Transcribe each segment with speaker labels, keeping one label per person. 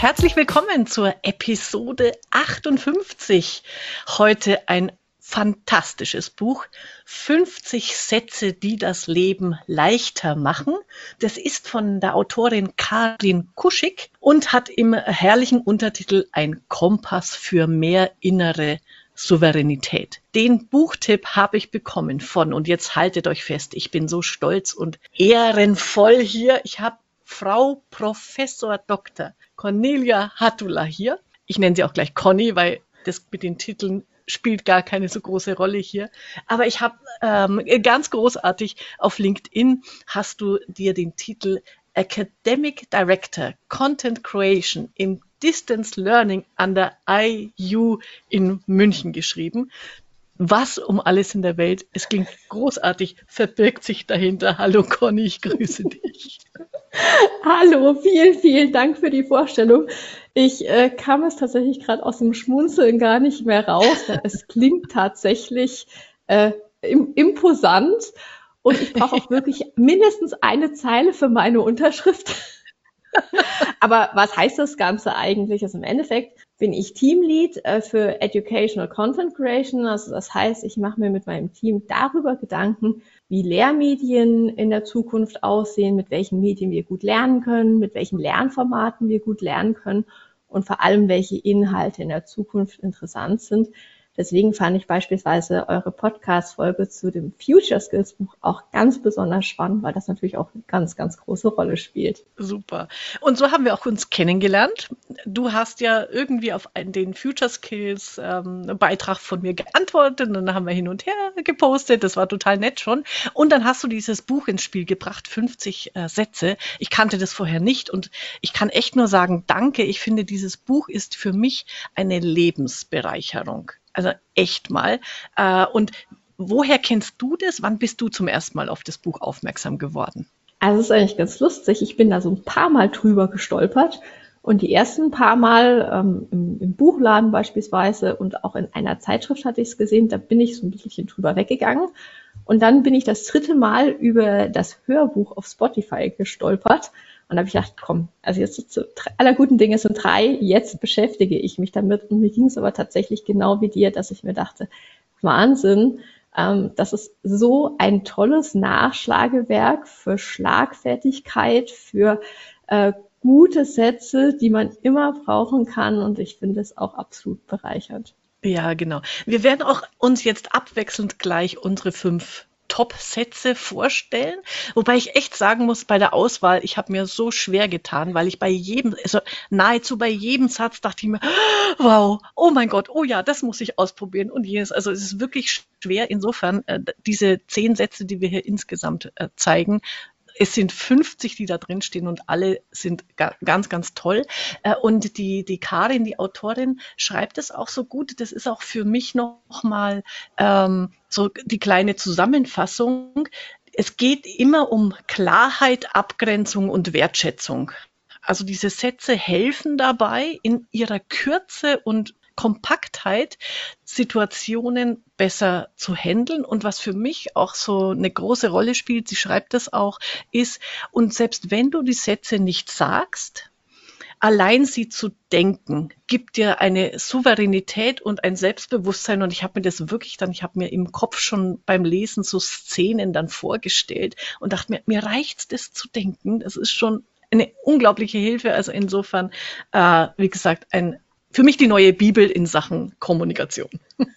Speaker 1: Herzlich willkommen zur Episode 58. Heute ein fantastisches Buch. 50 Sätze, die das Leben leichter machen. Das ist von der Autorin Karin Kuschig und hat im herrlichen Untertitel Ein Kompass für mehr innere Souveränität. Den Buchtipp habe ich bekommen von, und jetzt haltet euch fest, ich bin so stolz und ehrenvoll hier. Ich habe Frau Professor Dr. Cornelia Hattula hier. Ich nenne sie auch gleich Conny, weil das mit den Titeln spielt gar keine so große Rolle hier. Aber ich habe ähm, ganz großartig auf LinkedIn hast du dir den Titel Academic Director Content Creation im Distance Learning an der IU in München geschrieben. Was um alles in der Welt, es klingt großartig, verbirgt sich dahinter. Hallo Conny, ich grüße dich.
Speaker 2: Hallo, vielen, vielen Dank für die Vorstellung. Ich äh, kam es tatsächlich gerade aus dem Schmunzeln gar nicht mehr raus. Es klingt tatsächlich äh, im, imposant und ich brauche auch wirklich mindestens eine Zeile für meine Unterschrift. Aber was heißt das Ganze eigentlich? Also im Endeffekt bin ich Teamlead äh, für Educational Content Creation. Also das heißt, ich mache mir mit meinem Team darüber Gedanken, wie Lehrmedien in der Zukunft aussehen, mit welchen Medien wir gut lernen können, mit welchen Lernformaten wir gut lernen können und vor allem, welche Inhalte in der Zukunft interessant sind. Deswegen fand ich beispielsweise eure Podcast-Folge zu dem Future Skills Buch auch ganz besonders spannend, weil das natürlich auch eine ganz, ganz große Rolle spielt.
Speaker 1: Super. Und so haben wir auch uns kennengelernt. Du hast ja irgendwie auf den Future Skills ähm, Beitrag von mir geantwortet und dann haben wir hin und her gepostet. Das war total nett schon. Und dann hast du dieses Buch ins Spiel gebracht, 50 äh, Sätze. Ich kannte das vorher nicht und ich kann echt nur sagen, danke. Ich finde, dieses Buch ist für mich eine Lebensbereicherung. Also echt mal. Äh, und woher kennst du das? Wann bist du zum ersten Mal auf das Buch aufmerksam geworden?
Speaker 2: Also es ist eigentlich ganz lustig. Ich bin da so ein paar Mal drüber gestolpert. Und die ersten paar Mal ähm, im, im, Buchladen beispielsweise und auch in einer Zeitschrift hatte ich es gesehen, da bin ich so ein bisschen drüber weggegangen. Und dann bin ich das dritte Mal über das Hörbuch auf Spotify gestolpert und da habe ich gedacht, komm, also jetzt zu aller guten Dinge sind drei, jetzt beschäftige ich mich damit. Und mir ging es aber tatsächlich genau wie dir, dass ich mir dachte, Wahnsinn, ähm, das ist so ein tolles Nachschlagewerk für Schlagfertigkeit, für äh, gute Sätze, die man immer brauchen kann. Und ich finde es auch absolut bereichernd.
Speaker 1: Ja, genau. Wir werden auch uns jetzt abwechselnd gleich unsere fünf Top-Sätze vorstellen. Wobei ich echt sagen muss, bei der Auswahl, ich habe mir so schwer getan, weil ich bei jedem, also nahezu bei jedem Satz dachte ich mir, wow, oh mein Gott, oh ja, das muss ich ausprobieren und jenes. Also es ist wirklich schwer. Insofern, äh, diese zehn Sätze, die wir hier insgesamt äh, zeigen, es sind 50, die da drin stehen und alle sind ganz, ganz toll. Äh, und die, die Karin, die Autorin, schreibt es auch so gut. Das ist auch für mich nochmal ähm, so die kleine Zusammenfassung. Es geht immer um Klarheit, Abgrenzung und Wertschätzung. Also diese Sätze helfen dabei, in ihrer Kürze und Kompaktheit Situationen besser zu handeln. Und was für mich auch so eine große Rolle spielt, sie schreibt das auch, ist, und selbst wenn du die Sätze nicht sagst, allein sie zu denken, gibt dir eine Souveränität und ein Selbstbewusstsein. Und ich habe mir das wirklich dann, ich habe mir im Kopf schon beim Lesen so Szenen dann vorgestellt und dachte mir, mir reicht's, das zu denken. Das ist schon eine unglaubliche Hilfe. Also insofern, äh, wie gesagt, ein für mich die neue Bibel in Sachen Kommunikation.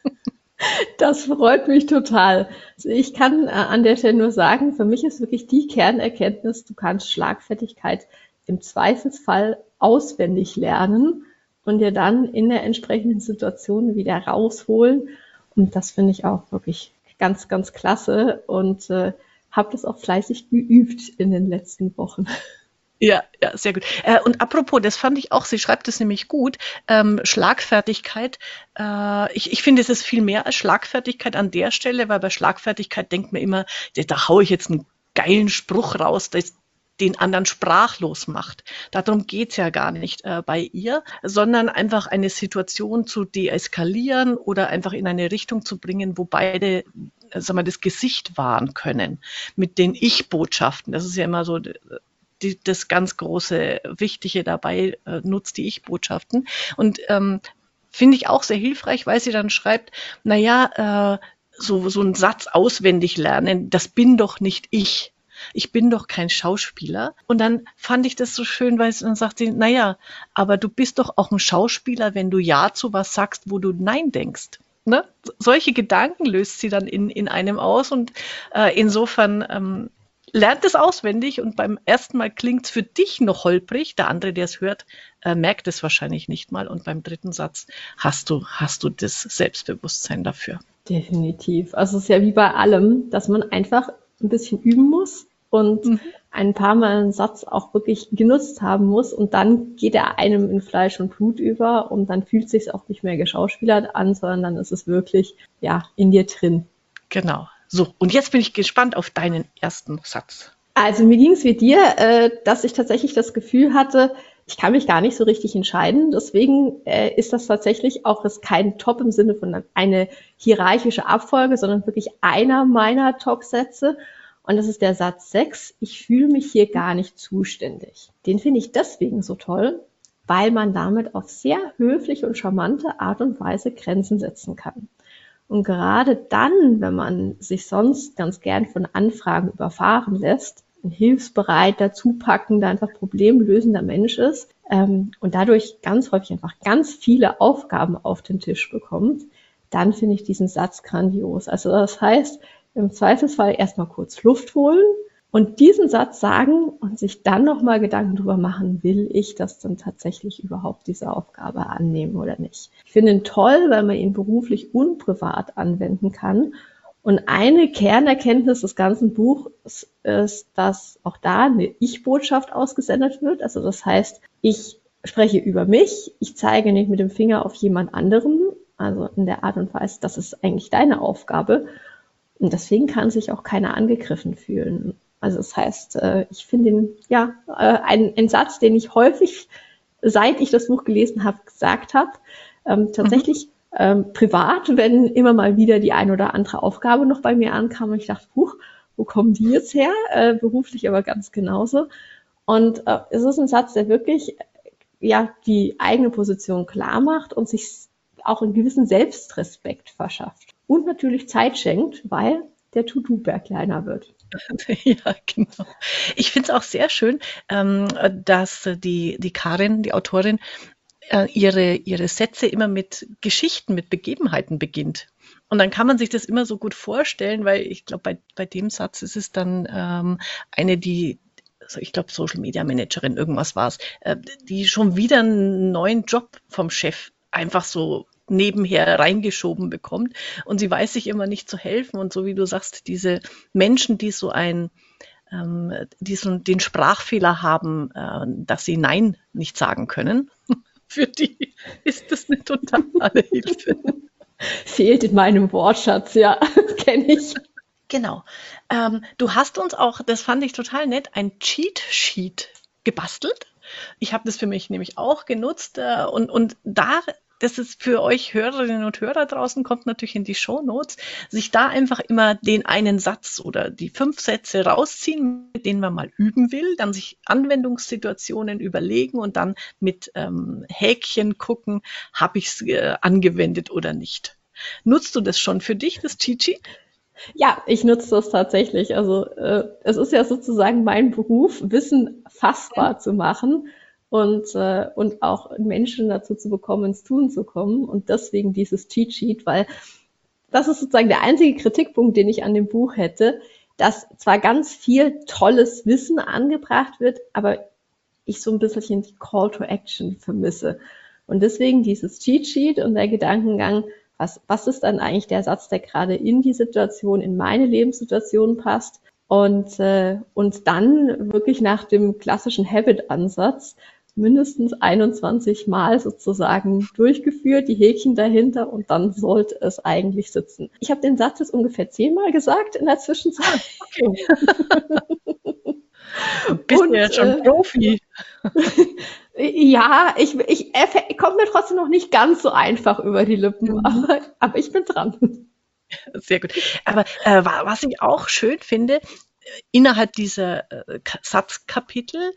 Speaker 2: Das freut mich total. Also ich kann äh, an der Stelle nur sagen, für mich ist wirklich die Kernerkenntnis, du kannst Schlagfertigkeit im Zweifelsfall auswendig lernen und dir dann in der entsprechenden Situation wieder rausholen. Und das finde ich auch wirklich ganz, ganz klasse und äh, habe das auch fleißig geübt in den letzten Wochen.
Speaker 1: Ja, ja, sehr gut. Äh, und apropos, das fand ich auch, sie schreibt es nämlich gut, ähm, Schlagfertigkeit. Äh, ich, ich finde, es ist viel mehr als Schlagfertigkeit an der Stelle, weil bei Schlagfertigkeit denkt man immer, da haue ich jetzt einen geilen Spruch raus, das, den anderen sprachlos macht. Darum geht's ja gar nicht äh, bei ihr, sondern einfach eine Situation zu deeskalieren oder einfach in eine Richtung zu bringen, wo beide äh, sagen wir, das Gesicht wahren können mit den Ich-Botschaften. Das ist ja immer so die, das ganz große Wichtige dabei, äh, nutzt die Ich-Botschaften. Und ähm, finde ich auch sehr hilfreich, weil sie dann schreibt, naja, äh, so, so einen Satz auswendig lernen, das bin doch nicht ich. Ich bin doch kein Schauspieler. Und dann fand ich das so schön, weil sie dann sagt sie, naja, aber du bist doch auch ein Schauspieler, wenn du Ja zu was sagst, wo du Nein denkst. Ne? Solche Gedanken löst sie dann in, in einem aus und äh, insofern ähm, lernt es auswendig und beim ersten Mal klingt es für dich noch holprig. Der andere, der es hört, äh, merkt es wahrscheinlich nicht mal. Und beim dritten Satz hast du, hast du das Selbstbewusstsein dafür.
Speaker 2: Definitiv. Also es ist ja wie bei allem, dass man einfach ein bisschen üben muss und mhm. ein paar Mal einen Satz auch wirklich genutzt haben muss und dann geht er einem in Fleisch und Blut über und dann fühlt es sich auch nicht mehr geschauspielert an, sondern dann ist es wirklich ja in dir drin.
Speaker 1: Genau. So, und jetzt bin ich gespannt auf deinen ersten Satz.
Speaker 2: Also mir ging es wie dir, äh, dass ich tatsächlich das Gefühl hatte, ich kann mich gar nicht so richtig entscheiden. Deswegen äh, ist das tatsächlich auch das kein Top im Sinne von eine hierarchische Abfolge, sondern wirklich einer meiner Top-Sätze. Und das ist der Satz 6. Ich fühle mich hier gar nicht zuständig. Den finde ich deswegen so toll, weil man damit auf sehr höfliche und charmante Art und Weise Grenzen setzen kann. Und gerade dann, wenn man sich sonst ganz gern von Anfragen überfahren lässt, ein hilfsbereiter, zupackender, einfach problemlösender Mensch ist ähm, und dadurch ganz häufig einfach ganz viele Aufgaben auf den Tisch bekommt, dann finde ich diesen Satz grandios. Also das heißt, im Zweifelsfall erstmal kurz Luft holen, und diesen Satz sagen und sich dann nochmal Gedanken darüber machen, will ich das dann tatsächlich überhaupt diese Aufgabe annehmen oder nicht. Ich finde ihn toll, weil man ihn beruflich und privat anwenden kann. Und eine Kernerkenntnis des ganzen Buchs ist, dass auch da eine Ich-Botschaft ausgesendet wird. Also das heißt, ich spreche über mich, ich zeige nicht mit dem Finger auf jemand anderen, also in der Art und Weise, das ist eigentlich deine Aufgabe. Und deswegen kann sich auch keiner angegriffen fühlen. Also das heißt, äh, ich finde ihn, ja, äh, ein, ein Satz, den ich häufig, seit ich das Buch gelesen habe, gesagt habe. Ähm, tatsächlich mhm. ähm, privat, wenn immer mal wieder die ein oder andere Aufgabe noch bei mir ankam und ich dachte, huch, wo kommen die jetzt her? Äh, beruflich aber ganz genauso. Und äh, es ist ein Satz, der wirklich ja die eigene Position klar macht und sich auch einen gewissen Selbstrespekt verschafft. Und natürlich Zeit schenkt, weil der To-Do-Berg kleiner wird.
Speaker 1: Ja, genau. Ich finde es auch sehr schön, ähm, dass die, die Karin, die Autorin, äh, ihre, ihre Sätze immer mit Geschichten, mit Begebenheiten beginnt. Und dann kann man sich das immer so gut vorstellen, weil ich glaube, bei, bei dem Satz ist es dann ähm, eine, die, also ich glaube, Social Media Managerin, irgendwas war es, äh, die schon wieder einen neuen Job vom Chef einfach so nebenher reingeschoben bekommt. Und sie weiß sich immer nicht zu helfen. Und so wie du sagst, diese Menschen, die so ein ähm, die so den Sprachfehler haben, äh, dass sie Nein nicht sagen können, für die ist das eine totale Hilfe.
Speaker 2: Fehlt in meinem Wortschatz, ja, kenne ich.
Speaker 1: Genau. Ähm, du hast uns auch, das fand ich total nett, ein Cheat Sheet gebastelt. Ich habe das für mich nämlich auch genutzt äh, und, und da das ist für euch Hörerinnen und Hörer draußen, kommt natürlich in die Show Notes, sich da einfach immer den einen Satz oder die fünf Sätze rausziehen, mit denen man mal üben will, dann sich Anwendungssituationen überlegen und dann mit ähm, Häkchen gucken, habe ich es äh, angewendet oder nicht. Nutzt du das schon für dich, das Chichi?
Speaker 2: Ja, ich nutze das tatsächlich. Also äh, es ist ja sozusagen mein Beruf, Wissen fassbar zu machen und, äh, und auch Menschen dazu zu bekommen, ins Tun zu kommen. Und deswegen dieses Cheat Sheet, weil das ist sozusagen der einzige Kritikpunkt, den ich an dem Buch hätte, dass zwar ganz viel tolles Wissen angebracht wird, aber ich so ein bisschen die Call to Action vermisse. Und deswegen dieses Cheat Sheet und der Gedankengang, was, was ist dann eigentlich der Satz, der gerade in die Situation, in meine Lebenssituation passt? Und, äh, und dann wirklich nach dem klassischen Habit-Ansatz mindestens 21 Mal sozusagen durchgeführt, die Häkchen dahinter und dann sollte es eigentlich sitzen. Ich habe den Satz jetzt ungefähr zehnmal gesagt in der Zwischenzeit. Okay.
Speaker 1: Bist und, du ja schon äh, Profi.
Speaker 2: ja, ich, ich, er kommt mir trotzdem noch nicht ganz so einfach über die Lippen, mhm. aber, aber ich bin dran.
Speaker 1: Sehr gut. Aber äh, was ich auch schön finde, innerhalb dieser äh, Satzkapitel,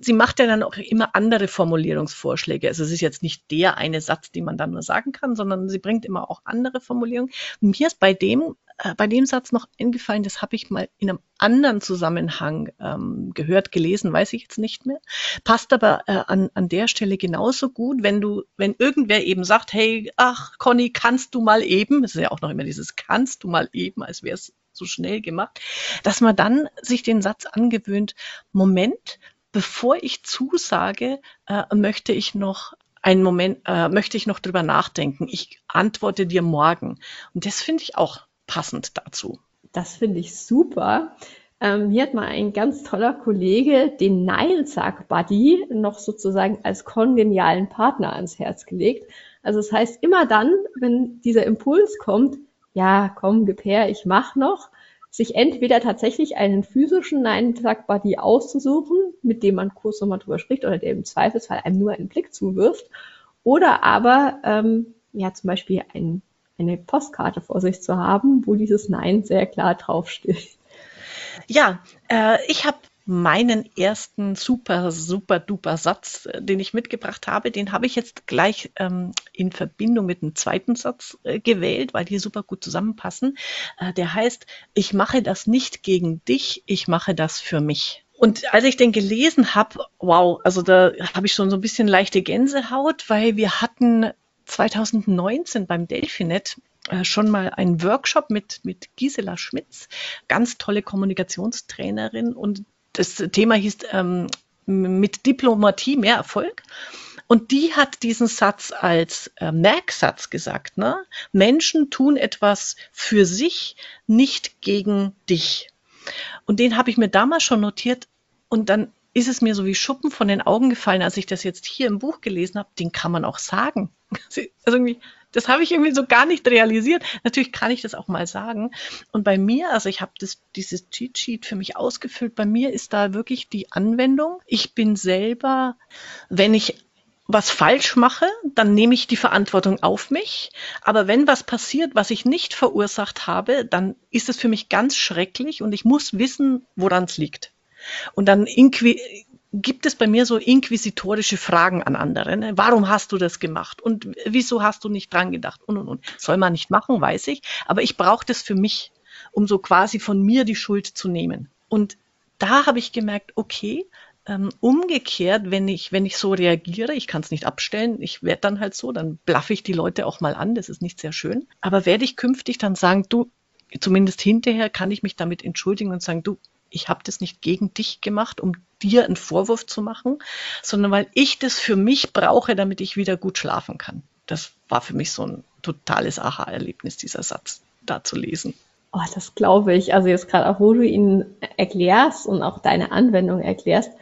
Speaker 1: sie macht ja dann auch immer andere Formulierungsvorschläge. Also es ist jetzt nicht der eine Satz, den man dann nur sagen kann, sondern sie bringt immer auch andere Formulierungen. mir ist bei dem, äh, bei dem Satz noch eingefallen, das habe ich mal in einem anderen Zusammenhang ähm, gehört, gelesen, weiß ich jetzt nicht mehr. Passt aber äh, an, an der Stelle genauso gut, wenn du, wenn irgendwer eben sagt, hey, ach, Conny, kannst du mal eben, das ist ja auch noch immer dieses kannst du mal eben, als wäre es so schnell gemacht, dass man dann sich den Satz angewöhnt, Moment, bevor ich zusage, äh, möchte ich noch einen Moment, äh, möchte ich noch drüber nachdenken. Ich antworte dir morgen. Und das finde ich auch passend dazu.
Speaker 2: Das finde ich super. Ähm, hier hat mal ein ganz toller Kollege den Nein-Sag-Buddy noch sozusagen als kongenialen Partner ans Herz gelegt. Also das heißt, immer dann, wenn dieser Impuls kommt, ja, komm, her, ich mach noch, sich entweder tatsächlich einen physischen Nein-Sag-Buddy auszusuchen, mit dem man kurz nochmal drüber spricht oder der im Zweifelsfall einem nur einen Blick zuwirft, oder aber ähm, ja zum Beispiel ein, eine Postkarte vor sich zu haben, wo dieses Nein sehr klar draufsteht.
Speaker 1: Ja, äh, ich habe meinen ersten super, super duper Satz, äh, den ich mitgebracht habe, den habe ich jetzt gleich ähm, in Verbindung mit einem zweiten Satz äh, gewählt, weil die super gut zusammenpassen. Äh, der heißt, ich mache das nicht gegen dich, ich mache das für mich. Und als ich den gelesen habe, wow, also da habe ich schon so ein bisschen leichte Gänsehaut, weil wir hatten 2019 beim Delfinet äh, schon mal einen Workshop mit, mit Gisela Schmitz, ganz tolle Kommunikationstrainerin und das Thema hieß ähm, mit Diplomatie mehr Erfolg. Und die hat diesen Satz als äh, Merksatz gesagt. Ne? Menschen tun etwas für sich, nicht gegen dich. Und den habe ich mir damals schon notiert. Und dann ist es mir so wie Schuppen von den Augen gefallen, als ich das jetzt hier im Buch gelesen habe. Den kann man auch sagen. Also irgendwie das habe ich irgendwie so gar nicht realisiert. Natürlich kann ich das auch mal sagen. Und bei mir, also ich habe dieses Cheat Sheet für mich ausgefüllt. Bei mir ist da wirklich die Anwendung. Ich bin selber, wenn ich was falsch mache, dann nehme ich die Verantwortung auf mich. Aber wenn was passiert, was ich nicht verursacht habe, dann ist es für mich ganz schrecklich und ich muss wissen, woran es liegt. Und dann gibt es bei mir so inquisitorische Fragen an andere. Ne? Warum hast du das gemacht? Und wieso hast du nicht dran gedacht? Und, und, und. Soll man nicht machen, weiß ich. Aber ich brauche das für mich, um so quasi von mir die Schuld zu nehmen. Und da habe ich gemerkt, okay, ähm, umgekehrt, wenn ich, wenn ich so reagiere, ich kann es nicht abstellen, ich werde dann halt so, dann blaffe ich die Leute auch mal an, das ist nicht sehr schön. Aber werde ich künftig dann sagen, du, zumindest hinterher kann ich mich damit entschuldigen und sagen, du, ich habe das nicht gegen dich gemacht, um dir einen Vorwurf zu machen, sondern weil ich das für mich brauche, damit ich wieder gut schlafen kann. Das war für mich so ein totales Aha-Erlebnis, dieser Satz da zu lesen.
Speaker 2: Oh, das glaube ich. Also jetzt gerade auch, wo du ihn erklärst und auch deine Anwendung erklärst,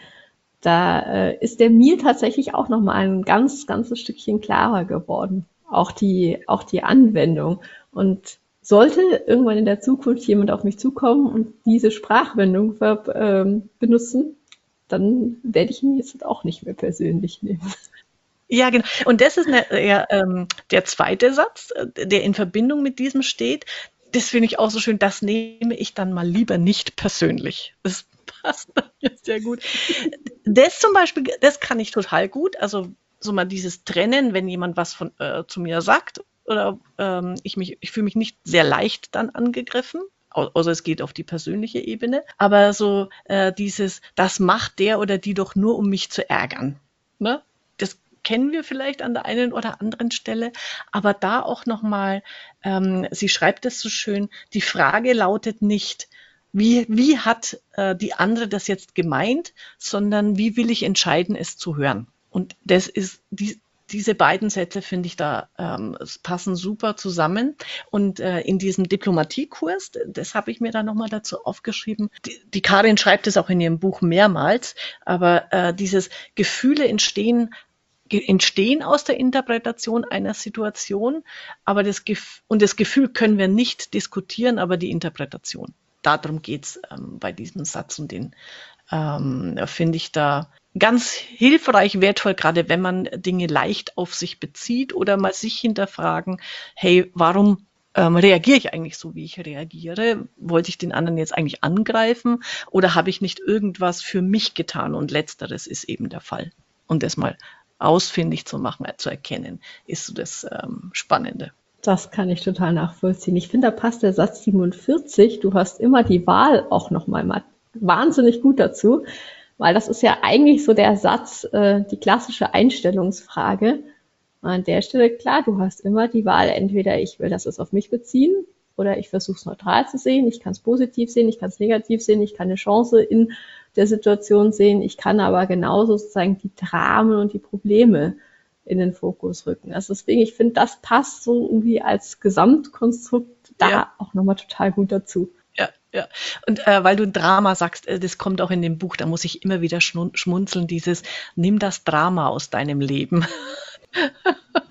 Speaker 2: da äh, ist der mir tatsächlich auch noch mal ein ganz, ganzes Stückchen klarer geworden. Auch die, auch die Anwendung. Und sollte irgendwann in der Zukunft jemand auf mich zukommen und diese Sprachwendung ähm, benutzen, dann werde ich ihn jetzt auch nicht mehr persönlich nehmen.
Speaker 1: Ja, genau. Und das ist eine, ja, ähm, der zweite Satz, äh, der in Verbindung mit diesem steht. Das finde ich auch so schön. Das nehme ich dann mal lieber nicht persönlich. Das passt sehr gut. Das zum Beispiel, das kann ich total gut. Also so mal dieses Trennen, wenn jemand was von, äh, zu mir sagt oder ähm, ich ich fühle mich nicht sehr leicht dann angegriffen. Außer es geht auf die persönliche Ebene. Aber so äh, dieses, das macht der oder die doch nur, um mich zu ärgern. Ne? Das kennen wir vielleicht an der einen oder anderen Stelle. Aber da auch nochmal, ähm, sie schreibt es so schön, die Frage lautet nicht, wie, wie hat äh, die andere das jetzt gemeint, sondern wie will ich entscheiden, es zu hören. Und das ist, die, diese beiden Sätze finde ich da ähm, passen super zusammen. Und äh, in diesem Diplomatiekurs, das habe ich mir da nochmal dazu aufgeschrieben. Die, die Karin schreibt es auch in ihrem Buch mehrmals, aber äh, dieses Gefühle entstehen entstehen aus der Interpretation einer Situation, aber das Gef und das Gefühl können wir nicht diskutieren, aber die Interpretation. Darum geht's ähm, bei diesem Satz und den ähm, finde ich da ganz hilfreich, wertvoll, gerade wenn man Dinge leicht auf sich bezieht oder mal sich hinterfragen, hey, warum ähm, reagiere ich eigentlich so, wie ich reagiere? Wollte ich den anderen jetzt eigentlich angreifen oder habe ich nicht irgendwas für mich getan? Und letzteres ist eben der Fall. Und das mal ausfindig zu machen, zu erkennen, ist so das ähm, Spannende.
Speaker 2: Das kann ich total nachvollziehen. Ich finde, da passt der Satz 47, du hast immer die Wahl auch nochmal wahnsinnig gut dazu, weil das ist ja eigentlich so der Satz, äh, die klassische Einstellungsfrage. An der Stelle, klar, du hast immer die Wahl, entweder ich will das auf mich beziehen oder ich versuche es neutral zu sehen, ich kann es positiv sehen, ich kann es negativ sehen, ich kann eine Chance in der Situation sehen, ich kann aber genauso sozusagen die Dramen und die Probleme in den Fokus rücken. Also deswegen, ich finde, das passt so irgendwie als Gesamtkonstrukt da ja. auch nochmal total gut dazu.
Speaker 1: Ja, ja. Und äh, weil du Drama sagst, äh, das kommt auch in dem Buch, da muss ich immer wieder schmunzeln, dieses, nimm das Drama aus deinem Leben.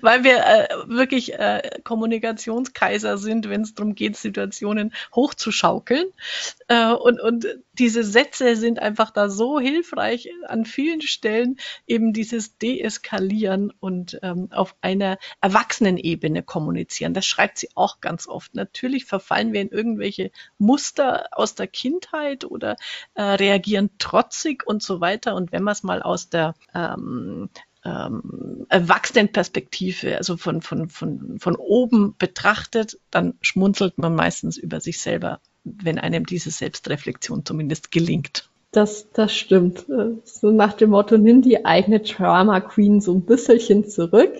Speaker 1: weil wir äh, wirklich äh, Kommunikationskaiser sind, wenn es darum geht, Situationen hochzuschaukeln. Äh, und, und diese Sätze sind einfach da so hilfreich an vielen Stellen, eben dieses Deeskalieren und ähm, auf einer Erwachsenenebene kommunizieren. Das schreibt sie auch ganz oft. Natürlich verfallen wir in irgendwelche Muster aus der Kindheit oder äh, reagieren trotzig und so weiter. Und wenn man es mal aus der ähm, ähm, Erwachsenenperspektive, also von, von, von, von oben betrachtet, dann schmunzelt man meistens über sich selber, wenn einem diese Selbstreflexion zumindest gelingt.
Speaker 2: Das, das stimmt. So nach dem Motto, nimm die eigene Drama Queen so ein bisschen zurück.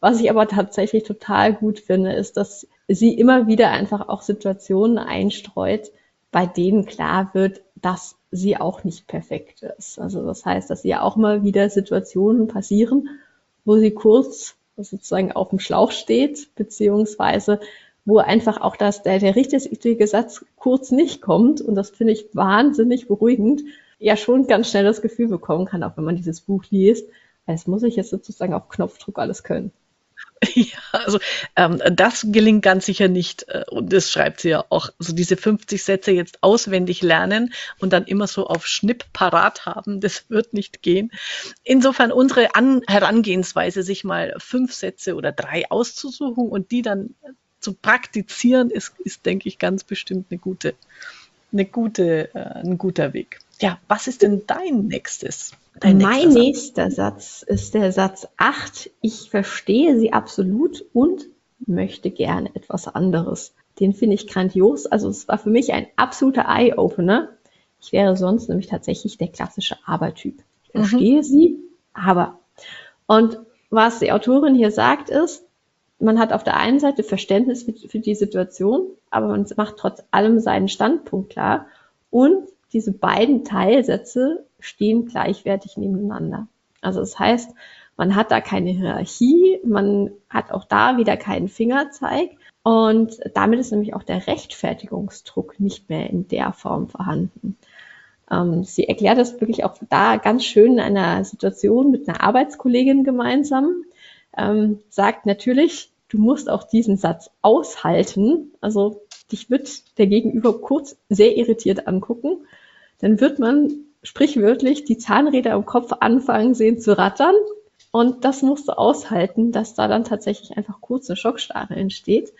Speaker 2: Was ich aber tatsächlich total gut finde, ist, dass sie immer wieder einfach auch Situationen einstreut, bei denen klar wird, dass sie auch nicht perfekt ist. Also das heißt, dass ihr auch mal wieder Situationen passieren, wo sie kurz sozusagen auf dem Schlauch steht, beziehungsweise wo einfach auch das, der, der richtige Satz kurz nicht kommt. Und das finde ich wahnsinnig beruhigend. Ja, schon ganz schnell das Gefühl bekommen kann, auch wenn man dieses Buch liest, als muss ich jetzt sozusagen auf Knopfdruck alles können.
Speaker 1: Ja, also ähm, das gelingt ganz sicher nicht. Äh, und das schreibt sie ja auch. Also diese 50 Sätze jetzt auswendig lernen und dann immer so auf Schnipp parat haben, das wird nicht gehen. Insofern unsere An Herangehensweise, sich mal fünf Sätze oder drei auszusuchen und die dann zu praktizieren, ist, ist denke ich, ganz bestimmt eine gute, eine gute, äh, ein guter Weg. Ja, was ist denn dein nächstes?
Speaker 2: Dein mein nächster Satz. Satz ist der Satz 8. Ich verstehe sie absolut und möchte gerne etwas anderes. Den finde ich grandios. Also es war für mich ein absoluter Eye-Opener. Ich wäre sonst nämlich tatsächlich der klassische Abertyp. Ich mhm. verstehe mhm. sie, aber. Und was die Autorin hier sagt ist, man hat auf der einen Seite Verständnis für, für die Situation, aber man macht trotz allem seinen Standpunkt klar und diese beiden Teilsätze stehen gleichwertig nebeneinander. Also das heißt, man hat da keine Hierarchie, man hat auch da wieder keinen Fingerzeig und damit ist nämlich auch der Rechtfertigungsdruck nicht mehr in der Form vorhanden. Ähm, sie erklärt das wirklich auch da ganz schön in einer Situation mit einer Arbeitskollegin gemeinsam. Ähm, sagt natürlich, du musst auch diesen Satz aushalten. Also dich wird der Gegenüber kurz sehr irritiert angucken dann wird man sprichwörtlich die Zahnräder im Kopf anfangen sehen zu rattern. Und das musst du aushalten, dass da dann tatsächlich einfach kurze Schockstarre entsteht.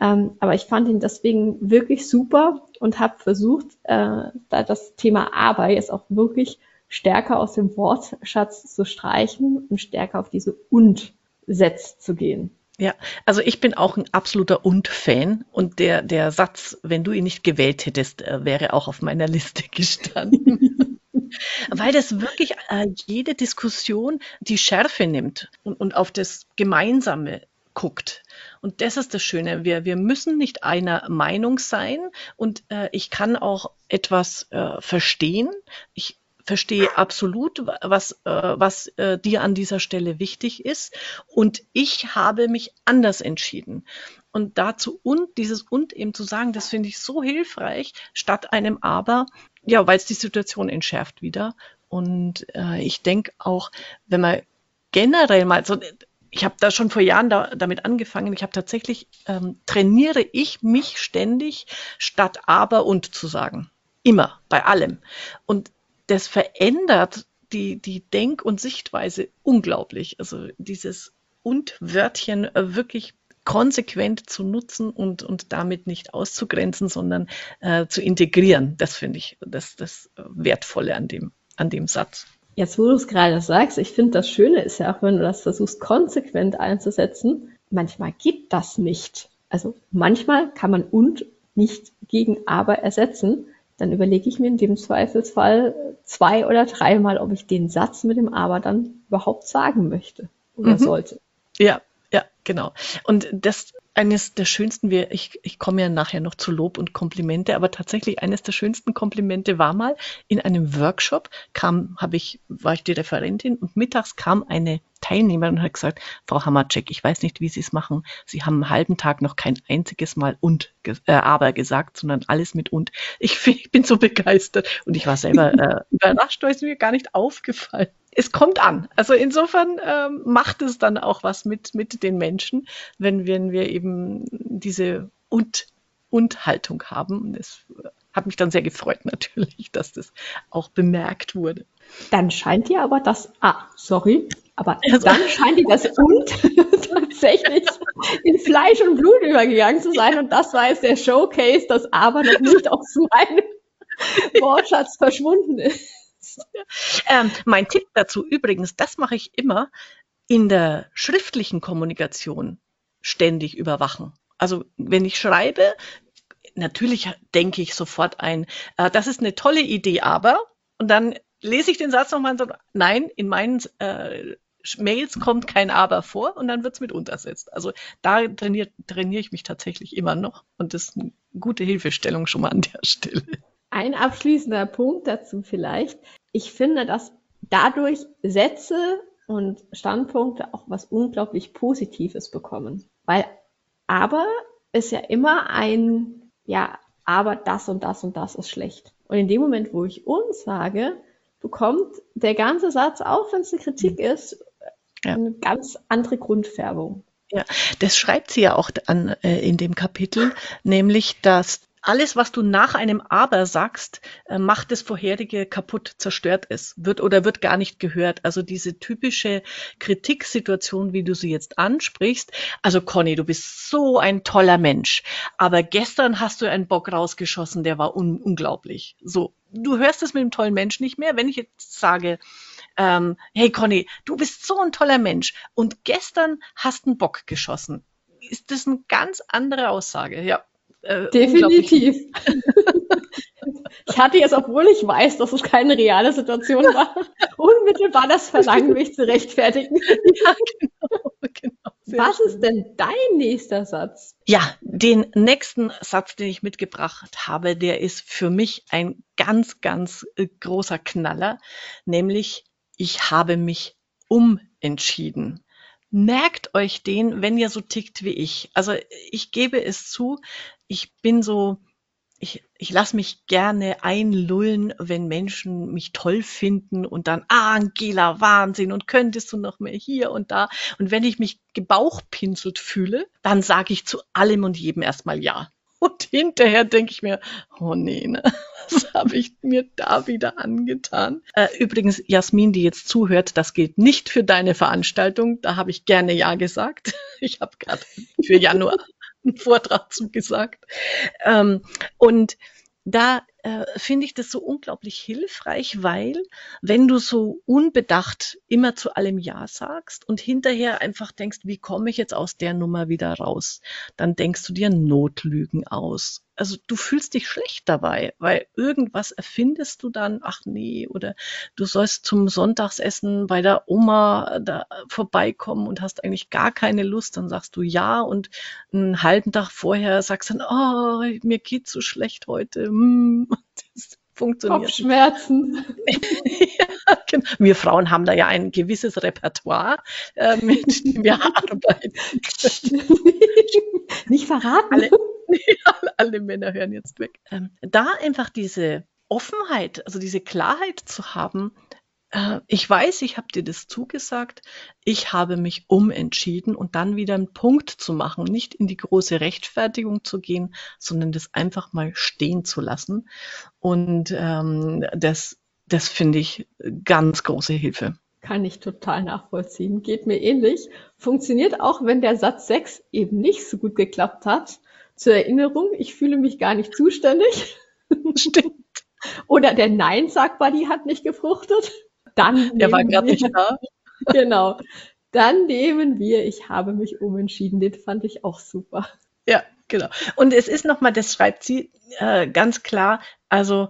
Speaker 2: Ähm, aber ich fand ihn deswegen wirklich super und habe versucht, äh, da das Thema Aber jetzt auch wirklich stärker aus dem Wortschatz zu streichen und stärker auf diese Und-Sätze zu gehen.
Speaker 1: Ja, also ich bin auch ein absoluter Und-Fan und der, der Satz, wenn du ihn nicht gewählt hättest, äh, wäre auch auf meiner Liste gestanden. Weil das wirklich äh, jede Diskussion die Schärfe nimmt und, und auf das Gemeinsame guckt. Und das ist das Schöne. Wir, wir müssen nicht einer Meinung sein und äh, ich kann auch etwas äh, verstehen. Ich verstehe absolut, was, äh, was äh, dir an dieser Stelle wichtig ist. Und ich habe mich anders entschieden. Und dazu und dieses und eben zu sagen, das finde ich so hilfreich, statt einem aber, ja, weil es die Situation entschärft wieder. Und äh, ich denke auch, wenn man generell mal so, ich habe da schon vor Jahren da, damit angefangen. Ich habe tatsächlich ähm, trainiere ich mich ständig, statt aber und zu sagen. Immer, bei allem. Und das verändert die, die Denk- und Sichtweise unglaublich. Also dieses Und-Wörtchen äh, wirklich konsequent zu nutzen und, und damit nicht auszugrenzen, sondern äh, zu integrieren. Das finde ich das, das Wertvolle an dem, an dem Satz.
Speaker 2: Jetzt, wo du es gerade sagst, ich finde, das Schöne ist ja auch, wenn du das versuchst, konsequent einzusetzen, manchmal geht das nicht. Also manchmal kann man und nicht gegen aber ersetzen. Dann überlege ich mir in dem Zweifelsfall zwei oder dreimal, ob ich den Satz mit dem aber dann überhaupt sagen möchte oder mhm. sollte.
Speaker 1: Ja, ja, genau. Und das eines der schönsten, wir, ich, ich komme ja nachher noch zu Lob und Komplimente, aber tatsächlich eines der schönsten Komplimente war mal in einem Workshop, kam, habe ich, war ich die Referentin und mittags kam eine Teilnehmerin und hat gesagt, Frau Hammercheck, ich weiß nicht, wie Sie es machen. Sie haben einen halben Tag noch kein einziges Mal und äh, aber gesagt, sondern alles mit und. Ich, ich bin so begeistert und ich war selber äh, überrascht, weil es mir gar nicht aufgefallen es kommt an. Also insofern ähm, macht es dann auch was mit, mit den Menschen, wenn wir, wir eben diese und, und Haltung haben. Und es hat mich dann sehr gefreut natürlich, dass das auch bemerkt wurde.
Speaker 2: Dann scheint dir aber das, ah, sorry, aber dann scheint dir das und tatsächlich in Fleisch und Blut übergegangen zu sein. Und das war jetzt der Showcase, dass aber noch nicht aus meinem Wortschatz verschwunden ist.
Speaker 1: Ähm, mein Tipp dazu übrigens, das mache ich immer in der schriftlichen Kommunikation ständig überwachen. Also wenn ich schreibe, natürlich denke ich sofort ein, äh, das ist eine tolle Idee, aber und dann lese ich den Satz nochmal und sage, nein, in meinen äh, Mails kommt kein Aber vor und dann wird es mit untersetzt. Also da trainiere trainiere ich mich tatsächlich immer noch und das ist eine gute Hilfestellung schon mal an der Stelle.
Speaker 2: Ein abschließender Punkt dazu vielleicht. Ich finde, dass dadurch Sätze und Standpunkte auch was unglaublich Positives bekommen. Weil aber ist ja immer ein, ja, aber das und das und das ist schlecht. Und in dem Moment, wo ich uns sage, bekommt der ganze Satz, auch wenn es eine Kritik mhm. ist, ja. eine ganz andere Grundfärbung.
Speaker 1: Ja, das schreibt sie ja auch an, äh, in dem Kapitel, nämlich, dass alles, was du nach einem Aber sagst, äh, macht das vorherige kaputt, zerstört es, wird oder wird gar nicht gehört. Also diese typische Kritiksituation, wie du sie jetzt ansprichst. Also Conny, du bist so ein toller Mensch, aber gestern hast du einen Bock rausgeschossen, der war un unglaublich. So, du hörst es mit dem tollen Mensch nicht mehr. Wenn ich jetzt sage, ähm, hey Conny, du bist so ein toller Mensch und gestern hast einen Bock geschossen, ist das eine ganz andere Aussage. Ja,
Speaker 2: äh, Definitiv. ich hatte jetzt, obwohl ich weiß, dass es keine reale Situation war, unmittelbar das Verlangen, mich zu rechtfertigen. ja, genau. genau. Was schön. ist denn dein nächster Satz?
Speaker 1: Ja, den nächsten Satz, den ich mitgebracht habe, der ist für mich ein ganz, ganz äh, großer Knaller, nämlich ich habe mich umentschieden. Merkt euch den, wenn ihr so tickt wie ich. Also ich gebe es zu, ich bin so, ich, ich lasse mich gerne einlullen, wenn Menschen mich toll finden und dann, ah, Angela, Wahnsinn und könntest du noch mehr hier und da. Und wenn ich mich gebauchpinselt fühle, dann sage ich zu allem und jedem erstmal ja. Und hinterher denke ich mir, oh nee, ne? Was habe ich mir da wieder angetan? Äh, übrigens, Jasmin, die jetzt zuhört, das gilt nicht für deine Veranstaltung. Da habe ich gerne Ja gesagt. Ich habe gerade für Januar einen Vortrag zugesagt. Ähm, und da äh, finde ich das so unglaublich hilfreich, weil wenn du so unbedacht immer zu allem Ja sagst und hinterher einfach denkst, wie komme ich jetzt aus der Nummer wieder raus, dann denkst du dir Notlügen aus also du fühlst dich schlecht dabei, weil irgendwas erfindest du dann, ach nee, oder du sollst zum Sonntagsessen bei der Oma da vorbeikommen und hast eigentlich gar keine Lust, dann sagst du ja und einen halben Tag vorher sagst dann, oh, mir geht's so schlecht heute. Hm,
Speaker 2: das funktioniert. Kopfschmerzen.
Speaker 1: ja, genau. Wir Frauen haben da ja ein gewisses Repertoire, äh, mit dem wir arbeiten.
Speaker 2: Nicht verraten.
Speaker 1: Alle, alle, Männer hören jetzt weg. Ähm, da einfach diese Offenheit, also diese Klarheit zu haben, äh, ich weiß, ich habe dir das zugesagt, ich habe mich umentschieden und dann wieder einen Punkt zu machen, nicht in die große Rechtfertigung zu gehen, sondern das einfach mal stehen zu lassen. Und ähm, das, das finde ich ganz große Hilfe
Speaker 2: kann ich total nachvollziehen. Geht mir ähnlich. Funktioniert auch, wenn der Satz 6 eben nicht so gut geklappt hat. Zur Erinnerung, ich fühle mich gar nicht zuständig.
Speaker 1: Stimmt.
Speaker 2: Oder der Nein-Sag-Buddy hat nicht gefruchtet. Dann
Speaker 1: Der war gerade nicht da.
Speaker 2: Genau. Dann nehmen wir, ich habe mich umentschieden. Den fand ich auch super.
Speaker 1: Ja, genau. Und es ist nochmal, das schreibt sie äh, ganz klar, also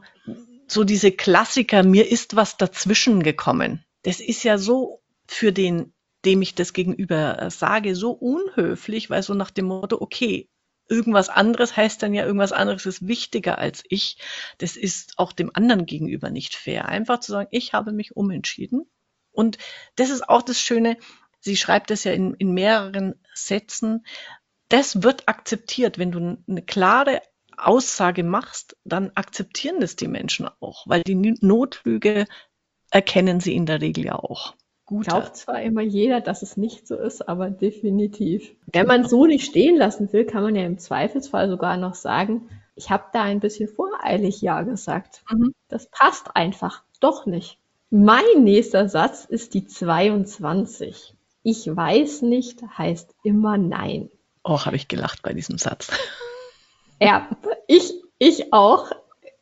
Speaker 1: so diese Klassiker, mir ist was dazwischen gekommen. Das ist ja so für den, dem ich das gegenüber äh, sage, so unhöflich, weil so nach dem Motto, okay, irgendwas anderes heißt dann ja, irgendwas anderes ist wichtiger als ich. Das ist auch dem anderen gegenüber nicht fair. Einfach zu sagen, ich habe mich umentschieden. Und das ist auch das Schöne, sie schreibt es ja in, in mehreren Sätzen, das wird akzeptiert. Wenn du eine klare Aussage machst, dann akzeptieren das die Menschen auch, weil die Notlüge erkennen sie in der Regel ja auch.
Speaker 2: Gut. Glaubt zwar immer jeder, dass es nicht so ist, aber definitiv. Wenn man so nicht stehen lassen will, kann man ja im Zweifelsfall sogar noch sagen, ich habe da ein bisschen voreilig Ja gesagt. Mhm. Das passt einfach doch nicht. Mein nächster Satz ist die 22. Ich weiß nicht heißt immer Nein.
Speaker 1: Oh, habe ich gelacht bei diesem Satz.
Speaker 2: Ja, ich, ich auch,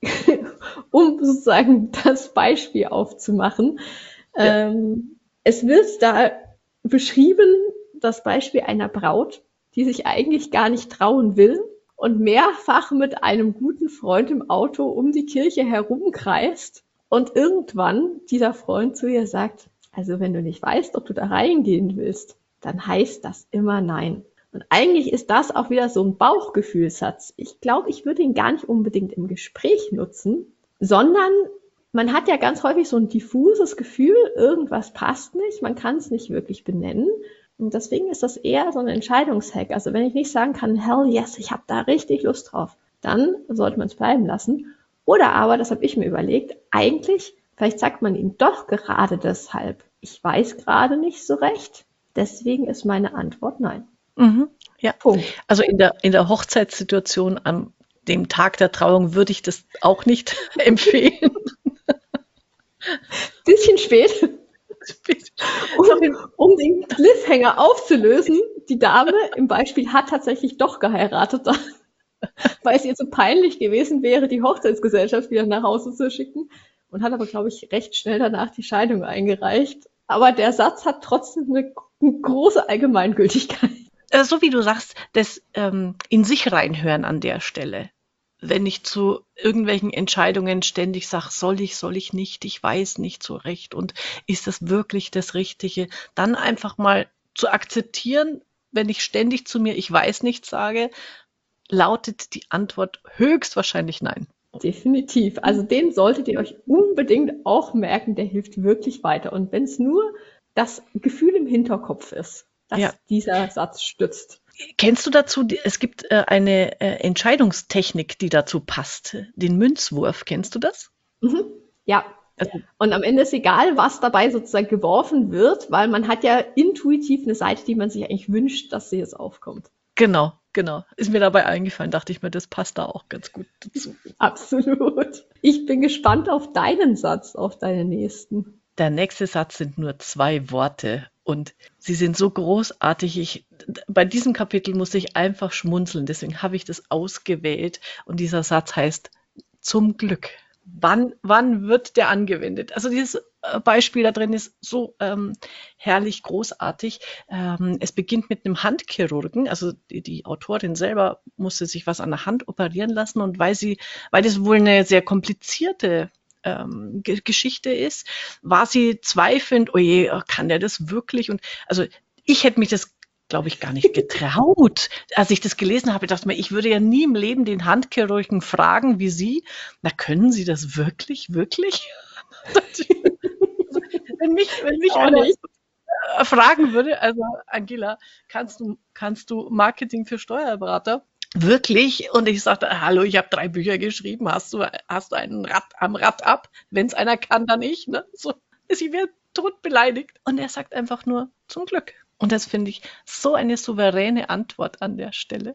Speaker 2: um sozusagen das Beispiel aufzumachen. Ja. Ähm, es wird da beschrieben, das Beispiel einer Braut, die sich eigentlich gar nicht trauen will und mehrfach mit einem guten Freund im Auto um die Kirche herumkreist und irgendwann dieser Freund zu ihr sagt, also wenn du nicht weißt, ob du da reingehen willst, dann heißt das immer nein. Und eigentlich ist das auch wieder so ein Bauchgefühlsatz. Ich glaube, ich würde ihn gar nicht unbedingt im Gespräch nutzen, sondern man hat ja ganz häufig so ein diffuses Gefühl, irgendwas passt nicht, man kann es nicht wirklich benennen. Und deswegen ist das eher so ein Entscheidungshack. Also wenn ich nicht sagen kann, hell yes, ich habe da richtig Lust drauf, dann sollte man es bleiben lassen. Oder aber, das habe ich mir überlegt, eigentlich, vielleicht sagt man ihm doch gerade deshalb, ich weiß gerade nicht so recht. Deswegen ist meine Antwort nein.
Speaker 1: Mhm. Ja. Punkt. Also in der, in der Hochzeitssituation an dem Tag der Trauung würde ich das auch nicht empfehlen.
Speaker 2: Bisschen spät. Um, um, den Cliffhanger aufzulösen, die Dame im Beispiel hat tatsächlich doch geheiratet, weil es ihr so peinlich gewesen wäre, die Hochzeitsgesellschaft wieder nach Hause zu schicken und hat aber, glaube ich, recht schnell danach die Scheidung eingereicht. Aber der Satz hat trotzdem eine große Allgemeingültigkeit.
Speaker 1: Äh, so wie du sagst, das ähm, in sich reinhören an der Stelle. Wenn ich zu irgendwelchen Entscheidungen ständig sage, soll ich, soll ich nicht, ich weiß nicht so recht und ist das wirklich das Richtige, dann einfach mal zu akzeptieren, wenn ich ständig zu mir, ich weiß nicht sage, lautet die Antwort höchstwahrscheinlich nein.
Speaker 2: Definitiv. Also den solltet ihr euch unbedingt auch merken, der hilft wirklich weiter. Und wenn es nur das Gefühl im Hinterkopf ist, dass ja. dieser Satz stützt.
Speaker 1: Kennst du dazu, es gibt äh, eine äh, Entscheidungstechnik, die dazu passt, den Münzwurf. Kennst du das?
Speaker 2: Mhm. Ja. Also, und am Ende ist egal, was dabei sozusagen geworfen wird, weil man hat ja intuitiv eine Seite, die man sich eigentlich wünscht, dass sie jetzt aufkommt.
Speaker 1: Genau, genau. Ist mir dabei eingefallen, dachte ich mir, das passt da auch ganz gut dazu.
Speaker 2: Absolut. Ich bin gespannt auf deinen Satz, auf deinen nächsten.
Speaker 1: Der nächste Satz sind nur zwei Worte und sie sind so großartig. Ich, bei diesem Kapitel muss ich einfach schmunzeln, deswegen habe ich das ausgewählt. Und dieser Satz heißt zum Glück. Wann, wann wird der angewendet? Also dieses äh, Beispiel da drin ist so ähm, herrlich großartig. Ähm, es beginnt mit einem Handchirurgen, also die, die, Autorin selber musste sich was an der Hand operieren lassen und weil sie, weil das wohl eine sehr komplizierte ähm, Geschichte ist, war sie zweifelnd, oh je, kann der das wirklich? Und also ich hätte mich das glaube ich, gar nicht getraut. Als ich das gelesen habe, dachte ich mir, ich würde ja nie im Leben den Handchirurgen fragen, wie Sie. Na, können Sie das wirklich, wirklich? wenn mich, wenn mich einer fragen würde, also Angela, kannst du, kannst du Marketing für Steuerberater? Wirklich? Und ich sagte, hallo, ich habe drei Bücher geschrieben, hast du, hast du einen Rad am Rad ab? Wenn es einer kann, dann ich. Ne? So, sie wird tot beleidigt. Und er sagt einfach nur, zum Glück. Und das finde ich so eine souveräne Antwort an der Stelle.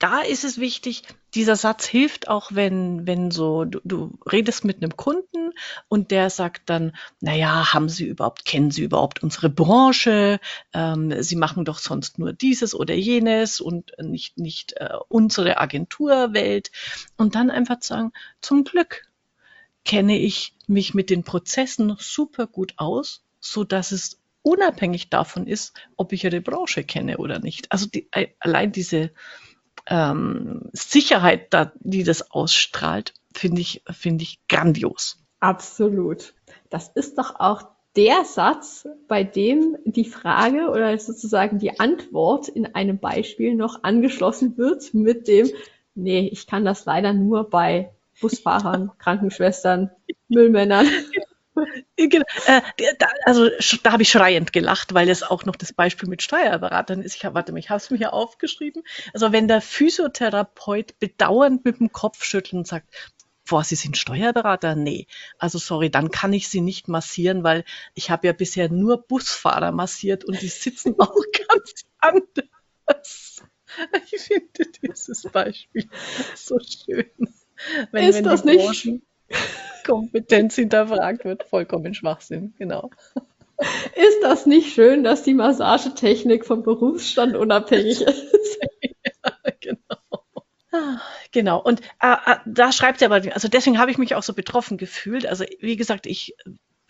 Speaker 1: Da ist es wichtig, dieser Satz hilft auch, wenn, wenn so, du, du redest mit einem Kunden und der sagt dann, naja, haben Sie überhaupt, kennen Sie überhaupt unsere Branche? Ähm, Sie machen doch sonst nur dieses oder jenes und nicht, nicht äh, unsere Agenturwelt. Und dann einfach sagen, zum Glück kenne ich mich mit den Prozessen super gut aus, so dass es unabhängig davon ist, ob ich Ihre Branche kenne oder nicht. Also die, allein diese, ähm, Sicherheit, da, die das ausstrahlt, finde ich, finde ich grandios.
Speaker 2: Absolut. Das ist doch auch der Satz, bei dem die Frage oder sozusagen die Antwort in einem Beispiel noch angeschlossen wird mit dem, nee, ich kann das leider nur bei Busfahrern, Krankenschwestern, Müllmännern.
Speaker 1: Genau. Äh, da, also da habe ich schreiend gelacht, weil es auch noch das Beispiel mit Steuerberatern ist. Ich habe, warte mal, ich habe es mir hier aufgeschrieben. Also wenn der Physiotherapeut bedauernd mit dem Kopf schüttelt und sagt, boah, Sie sind Steuerberater? Nee. Also sorry, dann kann ich Sie nicht massieren, weil ich habe ja bisher nur Busfahrer massiert und die sitzen auch ganz anders. Ich finde dieses Beispiel so schön.
Speaker 2: Wenn, ist wenn das nicht?
Speaker 1: Kompetenz hinterfragt wird. Vollkommen Schwachsinn, genau.
Speaker 2: Ist das nicht schön, dass die Massagetechnik vom Berufsstand unabhängig ist? ja,
Speaker 1: genau. Ah, genau. Und äh, äh, da schreibt er aber, also deswegen habe ich mich auch so betroffen gefühlt. Also wie gesagt, ich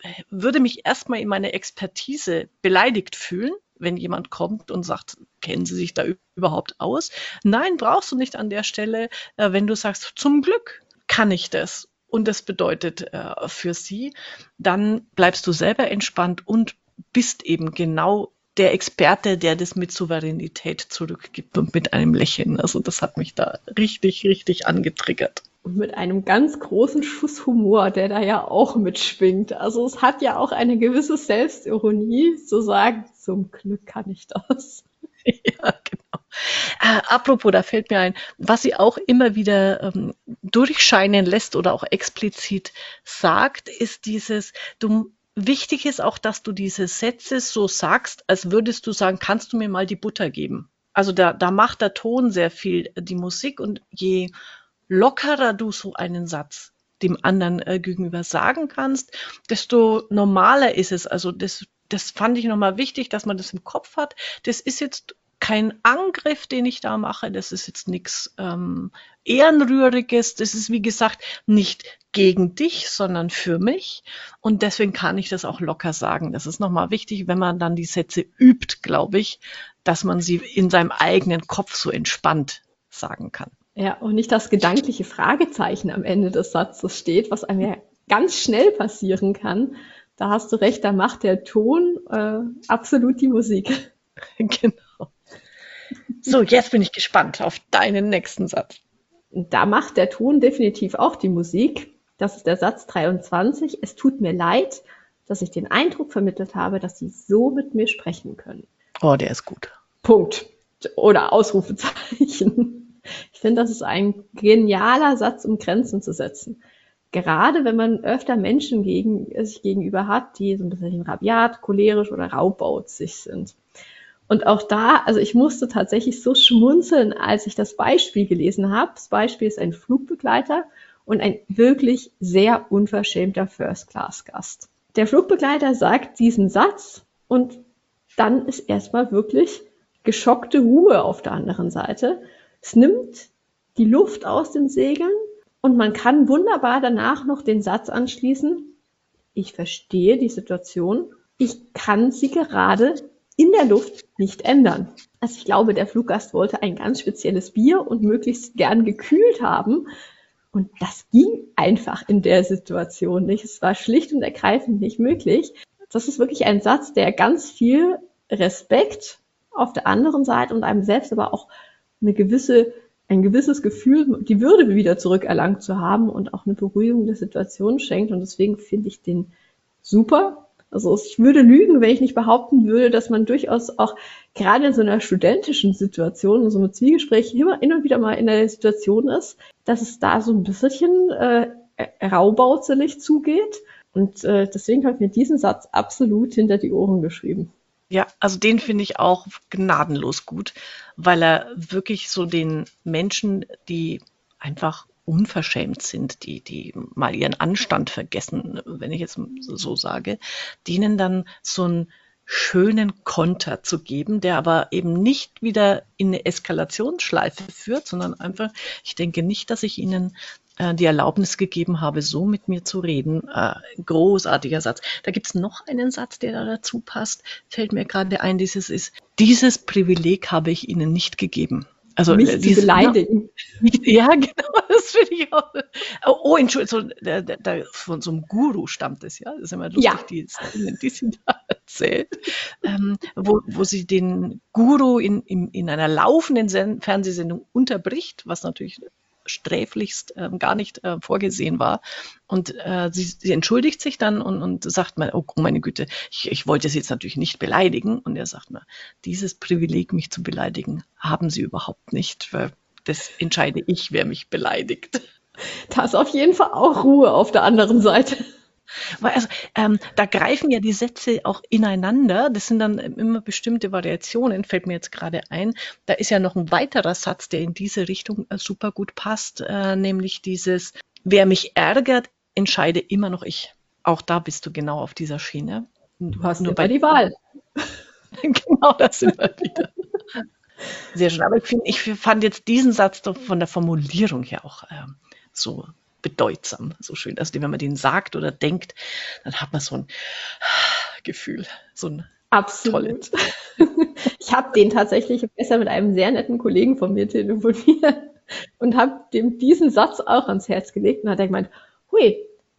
Speaker 1: äh, würde mich erstmal in meiner Expertise beleidigt fühlen, wenn jemand kommt und sagt, kennen Sie sich da überhaupt aus? Nein, brauchst du nicht an der Stelle, äh, wenn du sagst, zum Glück kann ich das und das bedeutet äh, für sie, dann bleibst du selber entspannt und bist eben genau der Experte, der das mit Souveränität zurückgibt und mit einem Lächeln. Also das hat mich da richtig, richtig angetriggert.
Speaker 2: Und mit einem ganz großen Schuss Humor, der da ja auch mitschwingt. Also es hat ja auch eine gewisse Selbstironie zu sagen, zum Glück kann ich das. Ja,
Speaker 1: genau. Äh, apropos, da fällt mir ein, was sie auch immer wieder ähm, durchscheinen lässt oder auch explizit sagt, ist dieses, du wichtig ist auch, dass du diese Sätze so sagst, als würdest du sagen, kannst du mir mal die Butter geben? Also da, da macht der Ton sehr viel die Musik und je lockerer du so einen Satz dem anderen äh, gegenüber sagen kannst, desto normaler ist es. Also das, das fand ich nochmal wichtig, dass man das im Kopf hat. Das ist jetzt kein Angriff, den ich da mache. Das ist jetzt nichts ähm, Ehrenrühriges. Das ist, wie gesagt, nicht gegen dich, sondern für mich. Und deswegen kann ich das auch locker sagen. Das ist nochmal wichtig, wenn man dann die Sätze übt, glaube ich, dass man sie in seinem eigenen Kopf so entspannt sagen kann.
Speaker 2: Ja, und nicht das gedankliche Fragezeichen am Ende des Satzes steht, was einem ja ganz schnell passieren kann. Da hast du recht, da macht der Ton äh, absolut die Musik.
Speaker 1: genau. So, jetzt bin ich gespannt auf deinen nächsten Satz.
Speaker 2: Da macht der Ton definitiv auch die Musik. Das ist der Satz 23. Es tut mir leid, dass ich den Eindruck vermittelt habe, dass Sie so mit mir sprechen können.
Speaker 1: Oh, der ist gut.
Speaker 2: Punkt. Oder Ausrufezeichen. Ich finde, das ist ein genialer Satz, um Grenzen zu setzen. Gerade wenn man öfter Menschen gegen, sich gegenüber hat, die so ein bisschen rabiat, cholerisch oder raubbautzig sind. Und auch da, also ich musste tatsächlich so schmunzeln, als ich das Beispiel gelesen habe. Das Beispiel ist ein Flugbegleiter und ein wirklich sehr unverschämter First-Class-Gast. Der Flugbegleiter sagt diesen Satz und dann ist erstmal wirklich geschockte Ruhe auf der anderen Seite. Es nimmt die Luft aus den Segeln und man kann wunderbar danach noch den Satz anschließen, ich verstehe die Situation, ich kann sie gerade in der Luft nicht ändern. Also ich glaube, der Fluggast wollte ein ganz spezielles Bier und möglichst gern gekühlt haben. Und das ging einfach in der Situation nicht. Es war schlicht und ergreifend nicht möglich. Das ist wirklich ein Satz, der ganz viel Respekt auf der anderen Seite und einem selbst aber auch eine gewisse, ein gewisses Gefühl, die Würde wieder zurückerlangt zu haben und auch eine Beruhigung der Situation schenkt. Und deswegen finde ich den super. Also ich würde lügen, wenn ich nicht behaupten würde, dass man durchaus auch gerade in so einer studentischen Situation, so mit Zwiegesprächen immer, immer wieder mal in der Situation ist, dass es da so ein bisschen äh, raubauzelig zugeht. Und äh, deswegen habe ich mir diesen Satz absolut hinter die Ohren geschrieben.
Speaker 1: Ja, also den finde ich auch gnadenlos gut, weil er wirklich so den Menschen, die einfach unverschämt sind, die, die mal ihren Anstand vergessen, wenn ich jetzt so sage, denen dann so einen schönen Konter zu geben, der aber eben nicht wieder in eine Eskalationsschleife führt, sondern einfach, ich denke nicht, dass ich ihnen äh, die Erlaubnis gegeben habe, so mit mir zu reden. Äh, großartiger Satz. Da gibt es noch einen Satz, der da dazu passt, fällt mir gerade ein, dieses ist, dieses Privileg habe ich ihnen nicht gegeben.
Speaker 2: Also nicht äh, zu beleidigen.
Speaker 1: Ja, genau, das finde ich auch. Oh, oh Entschuldigung, so, da, da, von so einem Guru stammt es, ja. Das ist immer lustig, ja. die, die sie da erzählt. Ähm, wo, wo sie den Guru in, in, in einer laufenden Sen Fernsehsendung unterbricht, was natürlich sträflichst äh, gar nicht äh, vorgesehen war. Und äh, sie, sie entschuldigt sich dann und, und sagt mal, oh, oh meine Güte, ich, ich wollte sie jetzt natürlich nicht beleidigen. Und er sagt mal, dieses Privileg, mich zu beleidigen, haben sie überhaupt nicht, weil das entscheide ich, wer mich beleidigt.
Speaker 2: Da ist auf jeden Fall auch Ruhe auf der anderen Seite.
Speaker 1: Also, ähm, da greifen ja die Sätze auch ineinander. Das sind dann immer bestimmte Variationen, fällt mir jetzt gerade ein. Da ist ja noch ein weiterer Satz, der in diese Richtung äh, super gut passt, äh, nämlich dieses, wer mich ärgert, entscheide immer noch ich. Auch da bist du genau auf dieser Schiene.
Speaker 2: Du hast nur bei die Wahl.
Speaker 1: genau, das sind wir wieder. Sehr schön. Aber ich, find, ich fand jetzt diesen Satz von der Formulierung her auch ähm, so bedeutsam, so schön. Also wenn man den sagt oder denkt, dann hat man so ein Gefühl, so ein
Speaker 2: Absolut. Ich habe den tatsächlich besser mit einem sehr netten Kollegen von mir telefoniert und habe dem diesen Satz auch ans Herz gelegt und hat er gemeint, hui,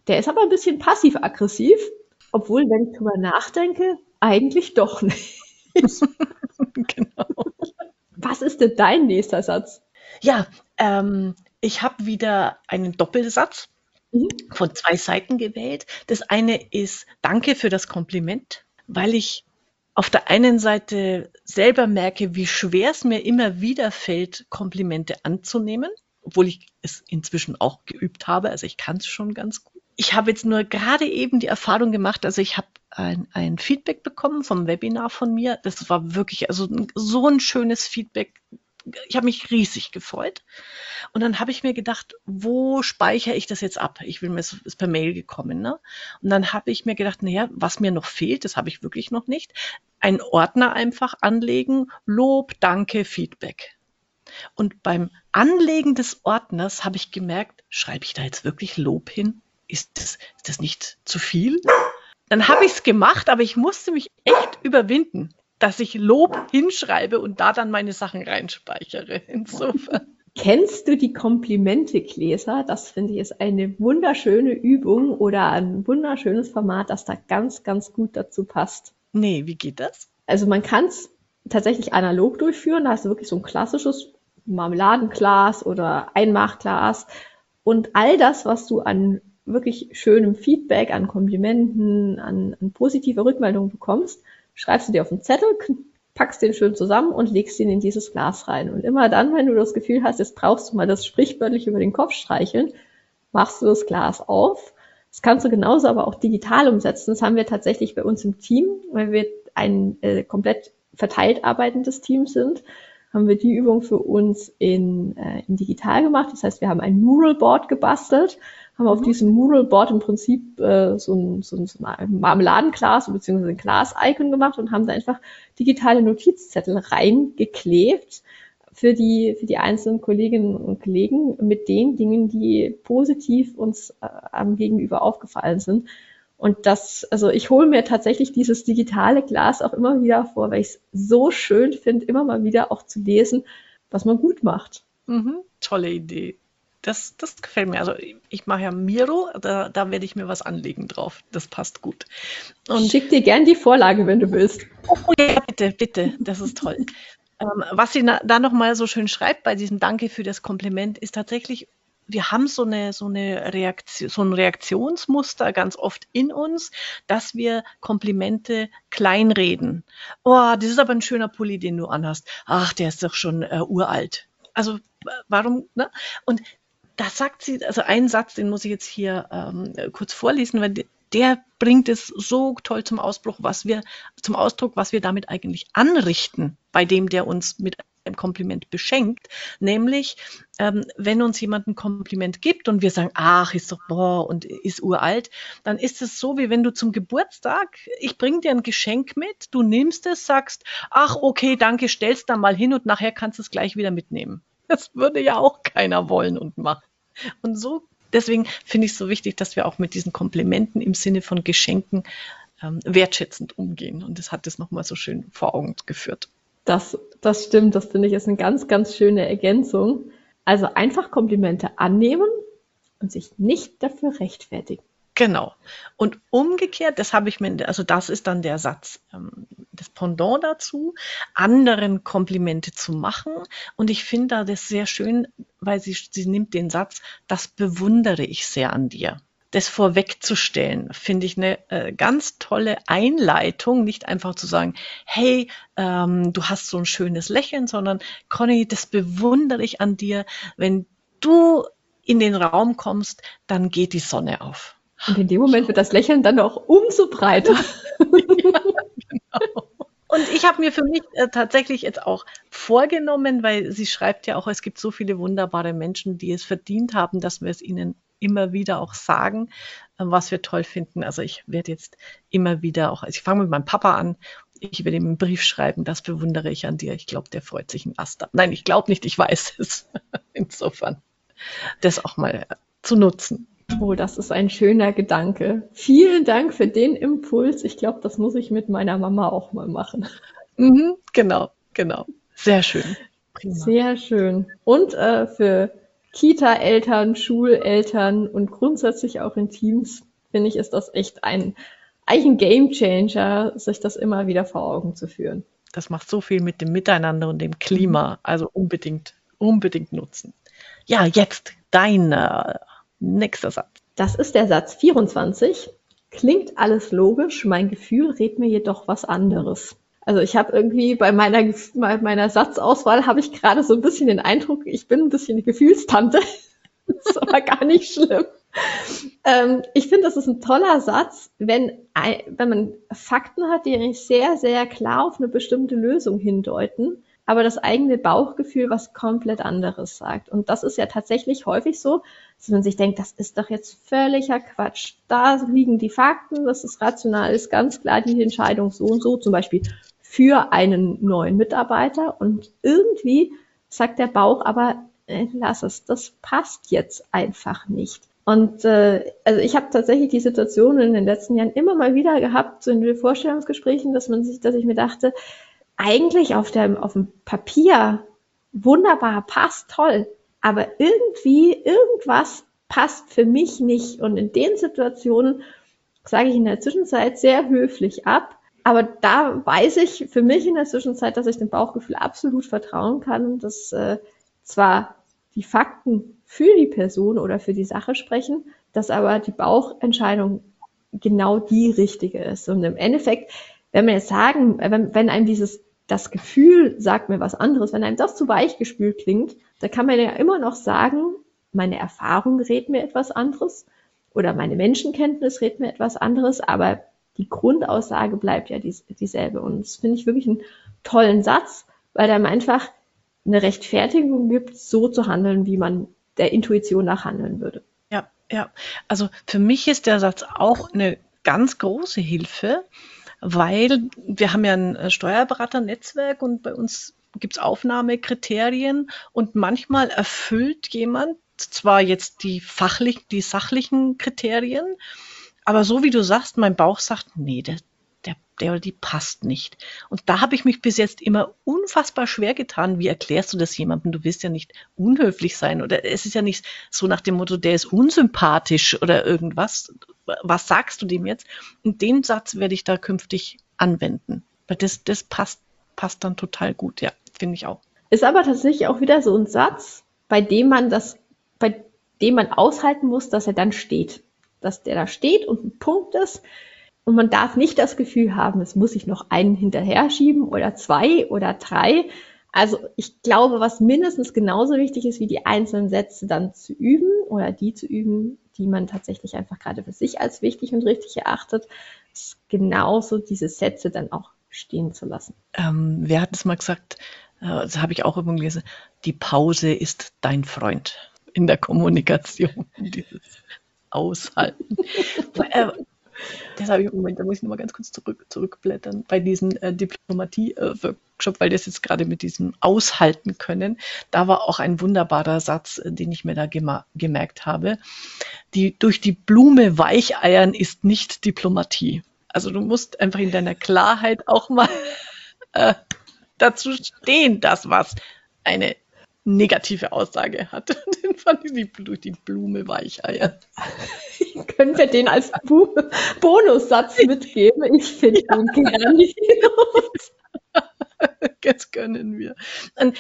Speaker 2: der ist aber ein bisschen passiv-aggressiv, obwohl, wenn ich drüber nachdenke, eigentlich doch nicht. genau. Was ist denn dein nächster Satz?
Speaker 1: Ja, ähm, ich habe wieder einen Doppelsatz mhm. von zwei Seiten gewählt. Das eine ist Danke für das Kompliment, weil ich auf der einen Seite selber merke, wie schwer es mir immer wieder fällt, Komplimente anzunehmen, obwohl ich es inzwischen auch geübt habe. Also ich kann es schon ganz gut. Ich habe jetzt nur gerade eben die Erfahrung gemacht, also ich habe ein, ein Feedback bekommen vom Webinar von mir. Das war wirklich also so ein schönes Feedback ich habe mich riesig gefreut. Und dann habe ich mir gedacht, wo speichere ich das jetzt ab? Ich will mir es ist per Mail gekommen, ne? Und dann habe ich mir gedacht, naja, was mir noch fehlt, das habe ich wirklich noch nicht, ein Ordner einfach anlegen, Lob, Danke, Feedback. Und beim Anlegen des Ordners habe ich gemerkt, schreibe ich da jetzt wirklich Lob hin? Ist das, ist das nicht zu viel? Dann habe ich es gemacht, aber ich musste mich echt überwinden dass ich Lob hinschreibe und da dann meine Sachen reinspeichere. Insofern.
Speaker 2: Kennst du die Komplimente, Gläser? Das finde ich ist eine wunderschöne Übung oder ein wunderschönes Format, das da ganz, ganz gut dazu passt.
Speaker 1: Nee, wie geht das?
Speaker 2: Also man kann es tatsächlich analog durchführen. Da hast du wirklich so ein klassisches Marmeladenglas oder Einmachglas. Und all das, was du an wirklich schönem Feedback, an Komplimenten, an, an positiver Rückmeldung bekommst, schreibst du dir auf einen Zettel, packst den schön zusammen und legst ihn in dieses Glas rein. Und immer dann, wenn du das Gefühl hast, jetzt brauchst du mal das sprichwörtlich über den Kopf streicheln, machst du das Glas auf. Das kannst du genauso aber auch digital umsetzen. Das haben wir tatsächlich bei uns im Team, weil wir ein äh, komplett verteilt arbeitendes Team sind, haben wir die Übung für uns in, äh, in digital gemacht. Das heißt, wir haben ein Mural Board gebastelt haben auf mhm. diesem Moodle-Board im Prinzip äh, so, ein, so, ein, so ein Marmeladenglas bzw. ein Glas-Icon gemacht und haben da einfach digitale Notizzettel reingeklebt für die, für die einzelnen Kolleginnen und Kollegen mit den Dingen, die positiv uns äh, am Gegenüber aufgefallen sind. Und das, also ich hole mir tatsächlich dieses digitale Glas auch immer wieder vor, weil ich es so schön finde, immer mal wieder auch zu lesen, was man gut macht.
Speaker 1: Mhm, tolle Idee. Das, das gefällt mir. Also ich mache ja Miro, da, da werde ich mir was anlegen drauf. Das passt gut.
Speaker 2: Und Schick dir gern die Vorlage, wenn du willst.
Speaker 1: Oh ja, bitte, bitte. Das ist toll. ähm, was sie da nochmal so schön schreibt bei diesem Danke für das Kompliment, ist tatsächlich, wir haben so eine, so eine Reaktion, so ein Reaktionsmuster ganz oft in uns, dass wir Komplimente kleinreden. Oh, das ist aber ein schöner Pulli, den du anhast. Ach, der ist doch schon äh, uralt. Also warum, ne? Und da sagt sie, also einen Satz, den muss ich jetzt hier ähm, kurz vorlesen, weil der bringt es so toll zum Ausbruch, was wir, zum Ausdruck, was wir damit eigentlich anrichten bei dem, der uns mit ein Kompliment beschenkt, nämlich ähm, wenn uns jemand ein Kompliment gibt und wir sagen, ach, ist doch boah und ist uralt, dann ist es so, wie wenn du zum Geburtstag, ich bring dir ein Geschenk mit, du nimmst es, sagst, ach, okay, danke, stellst da mal hin und nachher kannst du es gleich wieder mitnehmen. Das würde ja auch keiner wollen und machen. Und so, deswegen finde ich es so wichtig, dass wir auch mit diesen Komplimenten im Sinne von Geschenken ähm, wertschätzend umgehen. Und das hat es nochmal so schön vor Augen geführt.
Speaker 2: Das, das stimmt, das finde ich ist eine ganz, ganz schöne Ergänzung. Also einfach Komplimente annehmen und sich nicht dafür rechtfertigen.
Speaker 1: Genau. Und umgekehrt, das habe ich mir, also das ist dann der Satz, ähm, das Pendant dazu, anderen Komplimente zu machen. Und ich finde da das sehr schön, weil sie, sie nimmt den Satz, das bewundere ich sehr an dir das vorwegzustellen, finde ich eine äh, ganz tolle Einleitung, nicht einfach zu sagen, hey, ähm, du hast so ein schönes Lächeln, sondern Conny, das bewundere ich an dir. Wenn du in den Raum kommst, dann geht die Sonne auf.
Speaker 2: Und in dem Moment wird das Lächeln dann auch umso breiter. ja,
Speaker 1: genau. Und ich habe mir für mich äh, tatsächlich jetzt auch vorgenommen, weil sie schreibt ja auch, es gibt so viele wunderbare Menschen, die es verdient haben, dass wir es ihnen immer wieder auch sagen, äh, was wir toll finden. Also ich werde jetzt immer wieder auch, also ich fange mit meinem Papa an, ich werde ihm einen Brief schreiben, das bewundere ich an dir. Ich glaube, der freut sich ein Ast ab. Nein, ich glaube nicht, ich weiß es. Insofern, das auch mal zu nutzen.
Speaker 2: Oh, das ist ein schöner Gedanke. Vielen Dank für den Impuls. Ich glaube, das muss ich mit meiner Mama auch mal machen.
Speaker 1: Mhm, genau, genau. Sehr schön.
Speaker 2: Prima. Sehr schön. Und äh, für Kita-Eltern, Schuleltern und grundsätzlich auch in Teams, finde ich, ist das echt ein, eigentlich ein Game Changer, sich das immer wieder vor Augen zu führen.
Speaker 1: Das macht so viel mit dem Miteinander und dem Klima. Also unbedingt, unbedingt nutzen. Ja, jetzt dein äh, nächster Satz.
Speaker 2: Das ist der Satz 24. Klingt alles logisch, mein Gefühl rät mir jedoch was anderes. Also ich habe irgendwie bei meiner, meiner Satzauswahl habe ich gerade so ein bisschen den Eindruck, ich bin ein bisschen eine Gefühlstante. das ist aber gar nicht schlimm. Ähm, ich finde, das ist ein toller Satz, wenn, wenn man Fakten hat, die sehr, sehr klar auf eine bestimmte Lösung hindeuten, aber das eigene Bauchgefühl was komplett anderes sagt. Und das ist ja tatsächlich häufig so, dass man sich denkt, das ist doch jetzt völliger Quatsch. Da liegen die Fakten, das ist rational, ist ganz klar die Entscheidung so und so. Zum Beispiel für einen neuen Mitarbeiter und irgendwie sagt der Bauch aber, äh, lass es, das passt jetzt einfach nicht. Und äh, also ich habe tatsächlich die Situation in den letzten Jahren immer mal wieder gehabt, so in den Vorstellungsgesprächen, dass man sich, dass ich mir dachte, eigentlich auf dem, auf dem Papier wunderbar, passt toll, aber irgendwie, irgendwas passt für mich nicht. Und in den Situationen sage ich in der Zwischenzeit sehr höflich ab aber da weiß ich für mich in der Zwischenzeit, dass ich dem Bauchgefühl absolut vertrauen kann, dass äh, zwar die Fakten für die Person oder für die Sache sprechen, dass aber die Bauchentscheidung genau die richtige ist. Und im Endeffekt, wenn wir jetzt sagen, wenn, wenn einem dieses das Gefühl sagt mir was anderes, wenn einem das zu weichgespült klingt, da kann man ja immer noch sagen, meine Erfahrung rät mir etwas anderes oder meine Menschenkenntnis rät mir etwas anderes, aber die Grundaussage bleibt ja dies, dieselbe. Und das finde ich wirklich einen tollen Satz, weil der einfach eine Rechtfertigung gibt, so zu handeln, wie man der Intuition nach handeln würde.
Speaker 1: Ja, ja. Also für mich ist der Satz auch eine ganz große Hilfe, weil wir haben ja ein Steuerberaternetzwerk und bei uns gibt es Aufnahmekriterien und manchmal erfüllt jemand zwar jetzt die fachlichen, die sachlichen Kriterien, aber so wie du sagst, mein Bauch sagt, nee, der, der, der oder die passt nicht. Und da habe ich mich bis jetzt immer unfassbar schwer getan. Wie erklärst du das jemandem? Du willst ja nicht unhöflich sein oder es ist ja nicht so nach dem Motto, der ist unsympathisch oder irgendwas. Was sagst du dem jetzt? Und den Satz werde ich da künftig anwenden. Weil das, das passt, passt dann total gut, ja, finde ich auch.
Speaker 2: Ist aber tatsächlich auch wieder so ein Satz, bei dem man das, bei dem man aushalten muss, dass er dann steht dass der da steht und ein Punkt ist. Und man darf nicht das Gefühl haben, es muss ich noch einen hinterher schieben oder zwei oder drei. Also ich glaube, was mindestens genauso wichtig ist, wie die einzelnen Sätze dann zu üben oder die zu üben, die man tatsächlich einfach gerade für sich als wichtig und richtig erachtet, genauso diese Sätze dann auch stehen zu lassen.
Speaker 1: Ähm, wer hat es mal gesagt? Äh, das habe ich auch irgendwo gelesen. Die Pause ist dein Freund in der Kommunikation. Dieses Aushalten. das habe ich, Moment, da muss ich nochmal ganz kurz zurück, zurückblättern bei diesem äh, Diplomatie-Workshop, weil das jetzt gerade mit diesem Aushalten können, da war auch ein wunderbarer Satz, äh, den ich mir da gemerkt habe. Die durch die Blume weicheiern ist nicht Diplomatie. Also du musst einfach in deiner Klarheit auch mal äh, dazu stehen, dass was eine negative Aussage hat. Den fand ich die, durch die Blume weicheiern.
Speaker 2: Können wir den als Bu Bonussatz mitgeben? Ich finde ja. den grandios.
Speaker 1: Jetzt können wir.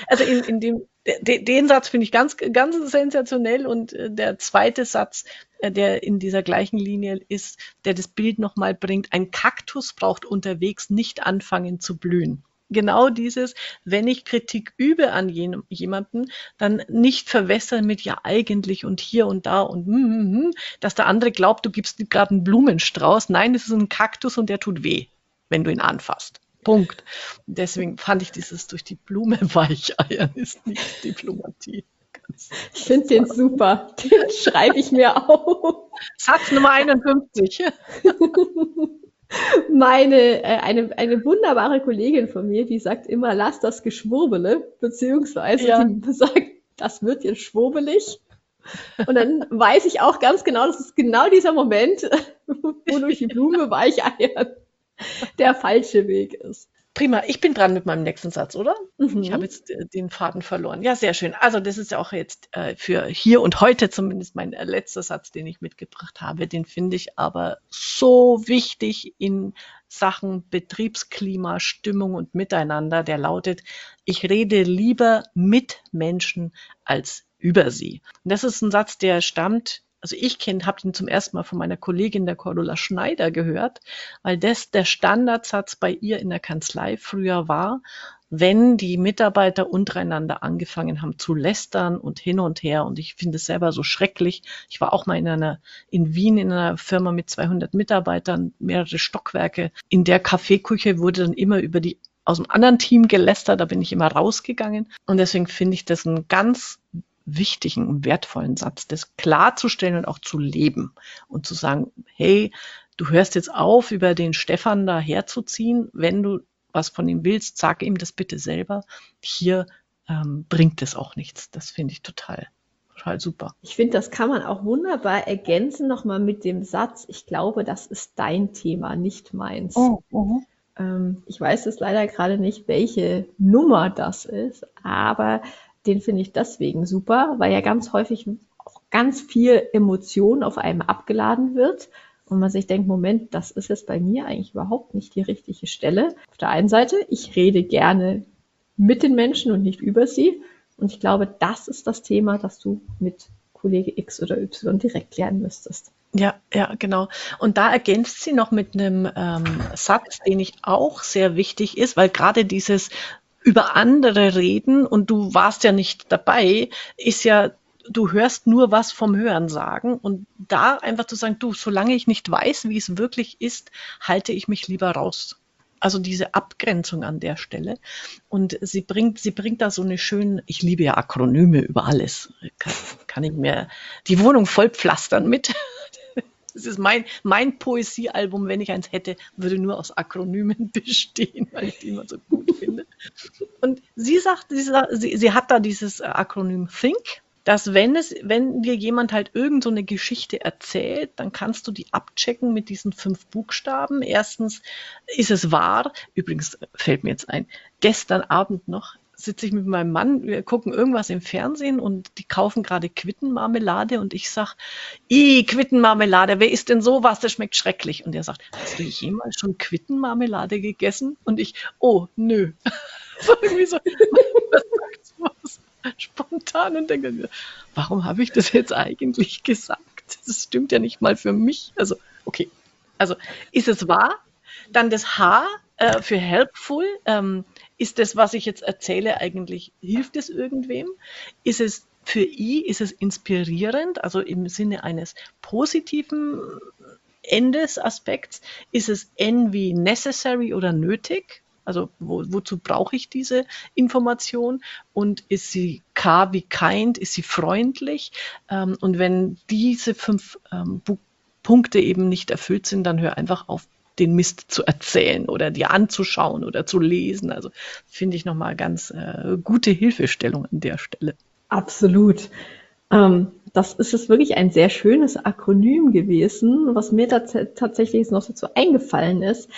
Speaker 1: Also in, in dem, de, den Satz finde ich ganz, ganz sensationell und äh, der zweite Satz, äh, der in dieser gleichen Linie ist, der das Bild nochmal bringt, ein Kaktus braucht unterwegs nicht anfangen zu blühen genau dieses, wenn ich Kritik übe an jenem, jemanden, dann nicht verwässern mit ja eigentlich und hier und da und hm, hm, hm, dass der andere glaubt, du gibst gerade einen Blumenstrauß. Nein, es ist ein Kaktus und der tut weh, wenn du ihn anfasst. Punkt. Deswegen fand ich dieses durch die Blume weicheiern ist nicht Diplomatie.
Speaker 2: Ich finde den super. Den schreibe ich mir auf.
Speaker 1: Satz Nummer 51.
Speaker 2: meine, äh, eine, eine wunderbare Kollegin von mir, die sagt immer, lass das Geschwurbele, beziehungsweise ja. die sagt, das wird jetzt schwurbelig. Und dann weiß ich auch ganz genau, das ist genau dieser Moment, wo durch die Blume weicheiern der falsche Weg ist.
Speaker 1: Prima, ich bin dran mit meinem nächsten Satz, oder? Mhm. Ich habe jetzt äh, den Faden verloren. Ja, sehr schön. Also das ist ja auch jetzt äh, für hier und heute zumindest mein äh, letzter Satz, den ich mitgebracht habe. Den finde ich aber so wichtig in Sachen Betriebsklima, Stimmung und Miteinander. Der lautet, ich rede lieber mit Menschen als über sie. Und das ist ein Satz, der stammt also ich kenne, habe ihn zum ersten Mal von meiner Kollegin der Cordula Schneider gehört, weil das der Standardsatz bei ihr in der Kanzlei früher war, wenn die Mitarbeiter untereinander angefangen haben zu lästern und hin und her. Und ich finde es selber so schrecklich. Ich war auch mal in einer, in Wien in einer Firma mit 200 Mitarbeitern, mehrere Stockwerke. In der Kaffeeküche wurde dann immer über die aus dem anderen Team gelästert, da bin ich immer rausgegangen. Und deswegen finde ich das ein ganz wichtigen und wertvollen Satz, das klarzustellen und auch zu leben und zu sagen, hey, du hörst jetzt auf, über den Stefan da herzuziehen. Wenn du was von ihm willst, sag ihm das bitte selber. Hier ähm, bringt es auch nichts. Das finde ich total, total super.
Speaker 2: Ich finde, das kann man auch wunderbar ergänzen nochmal mit dem Satz, ich glaube, das ist dein Thema, nicht meins. Oh, uh ähm, ich weiß jetzt leider gerade nicht, welche Nummer das ist, aber den finde ich deswegen super, weil ja ganz häufig auch ganz viel Emotion auf einem abgeladen wird und man sich denkt, Moment, das ist jetzt bei mir eigentlich überhaupt nicht die richtige Stelle. Auf der einen Seite, ich rede gerne mit den Menschen und nicht über sie. Und ich glaube, das ist das Thema, das du mit Kollege X oder Y direkt lernen müsstest.
Speaker 1: Ja, ja, genau. Und da ergänzt sie noch mit einem ähm, Satz, den ich auch sehr wichtig ist, weil gerade dieses über andere reden und du warst ja nicht dabei, ist ja, du hörst nur was vom Hören sagen und da einfach zu sagen, du, solange ich nicht weiß, wie es wirklich ist, halte ich mich lieber raus. Also diese Abgrenzung an der Stelle. Und sie bringt, sie bringt da so eine schöne, ich liebe ja Akronyme über alles. Kann, kann ich mir die Wohnung voll pflastern mit. Das ist mein, mein Poesiealbum, wenn ich eins hätte, würde nur aus Akronymen bestehen, weil ich die immer so gut finde. Und sie sagt, sie, sie hat da dieses äh, Akronym Think, dass wenn es, wenn dir jemand halt irgend so eine Geschichte erzählt, dann kannst du die abchecken mit diesen fünf Buchstaben. Erstens, ist es wahr? Übrigens fällt mir jetzt ein, gestern Abend noch sitze ich mit meinem Mann, wir gucken irgendwas im Fernsehen und die kaufen gerade Quittenmarmelade und ich sag, i Quittenmarmelade, wer isst denn sowas? Das schmeckt schrecklich. Und er sagt, hast du jemals schon Quittenmarmelade gegessen? Und ich, oh, nö. so irgendwie so, was spontan und denke mir, warum habe ich das jetzt eigentlich gesagt? Das stimmt ja nicht mal für mich. Also, okay. Also, ist es wahr? Dann das H äh, für helpful. Ähm, ist das, was ich jetzt erzähle, eigentlich, hilft es irgendwem? Ist es Für I ist es inspirierend, also im Sinne eines positiven Endesaspekts. Ist es N wie necessary oder nötig? Also wo, wozu brauche ich diese Information? Und ist sie K wie kind? Ist sie freundlich? Ähm, und wenn diese fünf ähm, Punkte eben nicht erfüllt sind, dann hör einfach auf, den Mist zu erzählen oder dir anzuschauen oder zu lesen. Also finde ich nochmal ganz äh, gute Hilfestellung an der Stelle.
Speaker 2: Absolut. Ähm, das ist jetzt wirklich ein sehr schönes Akronym gewesen. Was mir tatsächlich noch dazu eingefallen ist,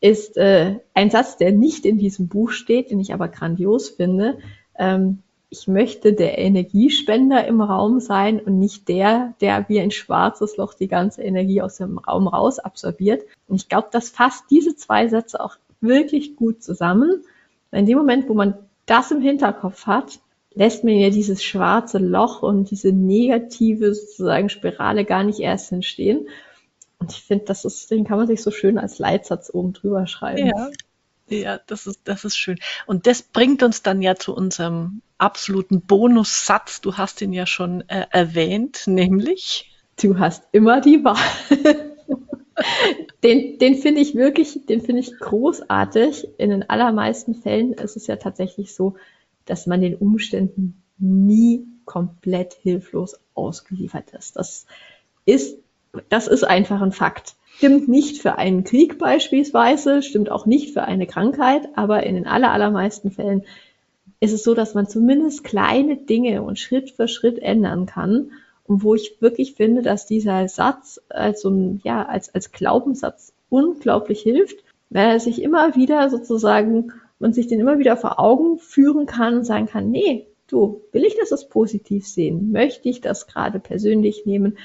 Speaker 2: ist äh, ein Satz, der nicht in diesem Buch steht, den ich aber grandios finde. Ähm, ich möchte der Energiespender im Raum sein und nicht der, der wie ein schwarzes Loch die ganze Energie aus dem Raum raus absorbiert. Und ich glaube, das fasst diese zwei Sätze auch wirklich gut zusammen. In dem Moment, wo man das im Hinterkopf hat, lässt man ja dieses schwarze Loch und diese negative sozusagen Spirale gar nicht erst entstehen. Und ich finde, das ist, den kann man sich so schön als Leitsatz oben drüber schreiben.
Speaker 1: Ja. Ja, das ist, das ist schön. Und das bringt uns dann ja zu unserem absoluten Bonussatz. Du hast ihn ja schon äh, erwähnt, nämlich.
Speaker 2: Du hast immer die Wahl. den den finde ich wirklich, den finde ich großartig. In den allermeisten Fällen ist es ja tatsächlich so, dass man den Umständen nie komplett hilflos ausgeliefert ist. Das ist, das ist einfach ein Fakt. Stimmt nicht für einen Krieg beispielsweise, stimmt auch nicht für eine Krankheit, aber in den aller, allermeisten Fällen ist es so, dass man zumindest kleine Dinge und Schritt für Schritt ändern kann. Und wo ich wirklich finde, dass dieser Satz als so ein, ja, als, als Glaubenssatz unglaublich hilft, weil er sich immer wieder sozusagen, man sich den immer wieder vor Augen führen kann und sagen kann, nee, du, will ich das als positiv sehen? Möchte ich das gerade persönlich nehmen?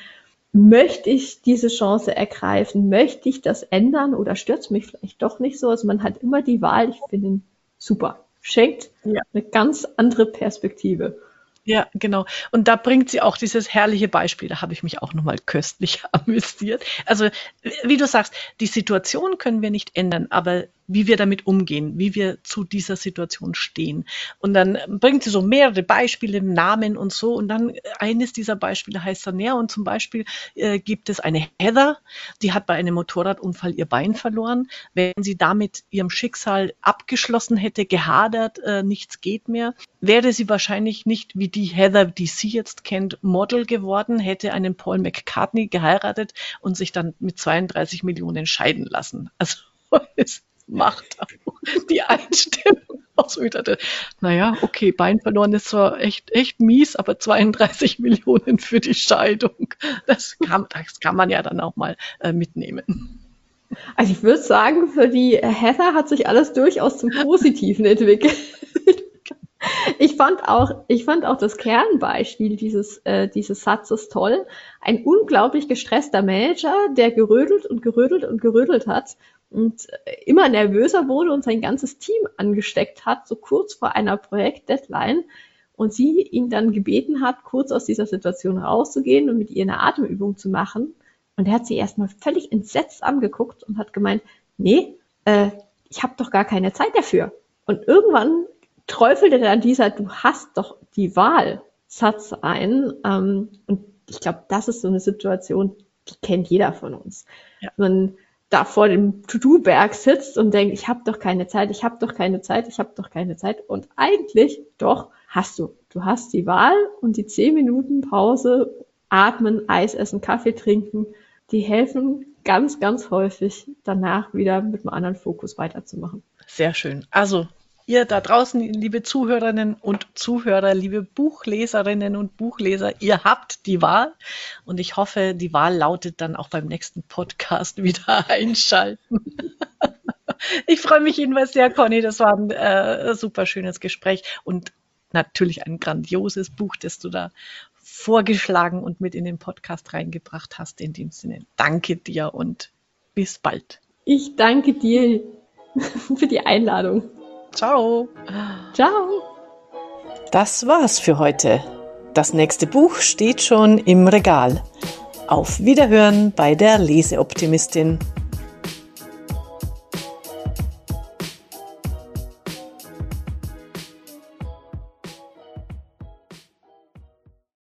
Speaker 2: Möchte ich diese Chance ergreifen? Möchte ich das ändern oder stört es mich vielleicht doch nicht so? Also man hat immer die Wahl, ich finde ihn super schenkt ja. eine ganz andere Perspektive.
Speaker 1: Ja, genau. Und da bringt sie auch dieses herrliche Beispiel, da habe ich mich auch nochmal köstlich amüsiert. Also, wie du sagst, die Situation können wir nicht ändern, aber wie wir damit umgehen, wie wir zu dieser Situation stehen. Und dann bringt sie so mehrere Beispiele, Namen und so. Und dann eines dieser Beispiele heißt dann, ja, und zum Beispiel äh, gibt es eine Heather, die hat bei einem Motorradunfall ihr Bein verloren. Wenn sie damit ihrem Schicksal abgeschlossen hätte, gehadert, äh, nichts geht mehr, wäre sie wahrscheinlich nicht wie die Heather, die sie jetzt kennt, Model geworden, hätte einen Paul McCartney geheiratet und sich dann mit 32 Millionen scheiden lassen. Also macht die Einstellung aus wieder. Naja, okay, Bein verloren ist zwar echt, echt mies, aber 32 Millionen für die Scheidung. Das kann, das kann man ja dann auch mal äh, mitnehmen.
Speaker 2: Also ich würde sagen, für die Heather hat sich alles durchaus zum Positiven entwickelt. Ich fand auch, ich fand auch das Kernbeispiel dieses, äh, dieses Satzes toll. Ein unglaublich gestresster Manager, der gerödelt und gerödelt und gerödelt hat und immer nervöser wurde und sein ganzes Team angesteckt hat, so kurz vor einer Projektdeadline und sie ihn dann gebeten hat, kurz aus dieser Situation rauszugehen und mit ihr eine Atemübung zu machen. Und er hat sie erstmal völlig entsetzt angeguckt und hat gemeint, nee, äh, ich habe doch gar keine Zeit dafür. Und irgendwann träufelte dann dieser, du hast doch die Wahl, Satz ein. Ähm, und ich glaube, das ist so eine Situation, die kennt jeder von uns. Ja. Man da vor dem To-Do-Berg sitzt und denkt, ich habe doch keine Zeit, ich habe doch keine Zeit, ich habe doch keine Zeit. Und eigentlich doch hast du. Du hast die Wahl und die zehn Minuten Pause, atmen, Eis essen, Kaffee trinken, die helfen ganz, ganz häufig danach wieder mit einem anderen Fokus weiterzumachen.
Speaker 1: Sehr schön. Also ihr da draußen, liebe Zuhörerinnen und Zuhörer, liebe Buchleserinnen und Buchleser, ihr habt die Wahl und ich hoffe, die Wahl lautet dann auch beim nächsten Podcast wieder einschalten. ich freue mich jedenfalls sehr, Conny. Das war ein äh, super schönes Gespräch und natürlich ein grandioses Buch, das du da vorgeschlagen und mit in den Podcast reingebracht hast. In dem Sinne, danke dir und bis bald.
Speaker 2: Ich danke dir für die Einladung.
Speaker 1: Ciao.
Speaker 2: Ciao.
Speaker 1: Das war's für heute. Das nächste Buch steht schon im Regal. Auf Wiederhören bei der Leseoptimistin.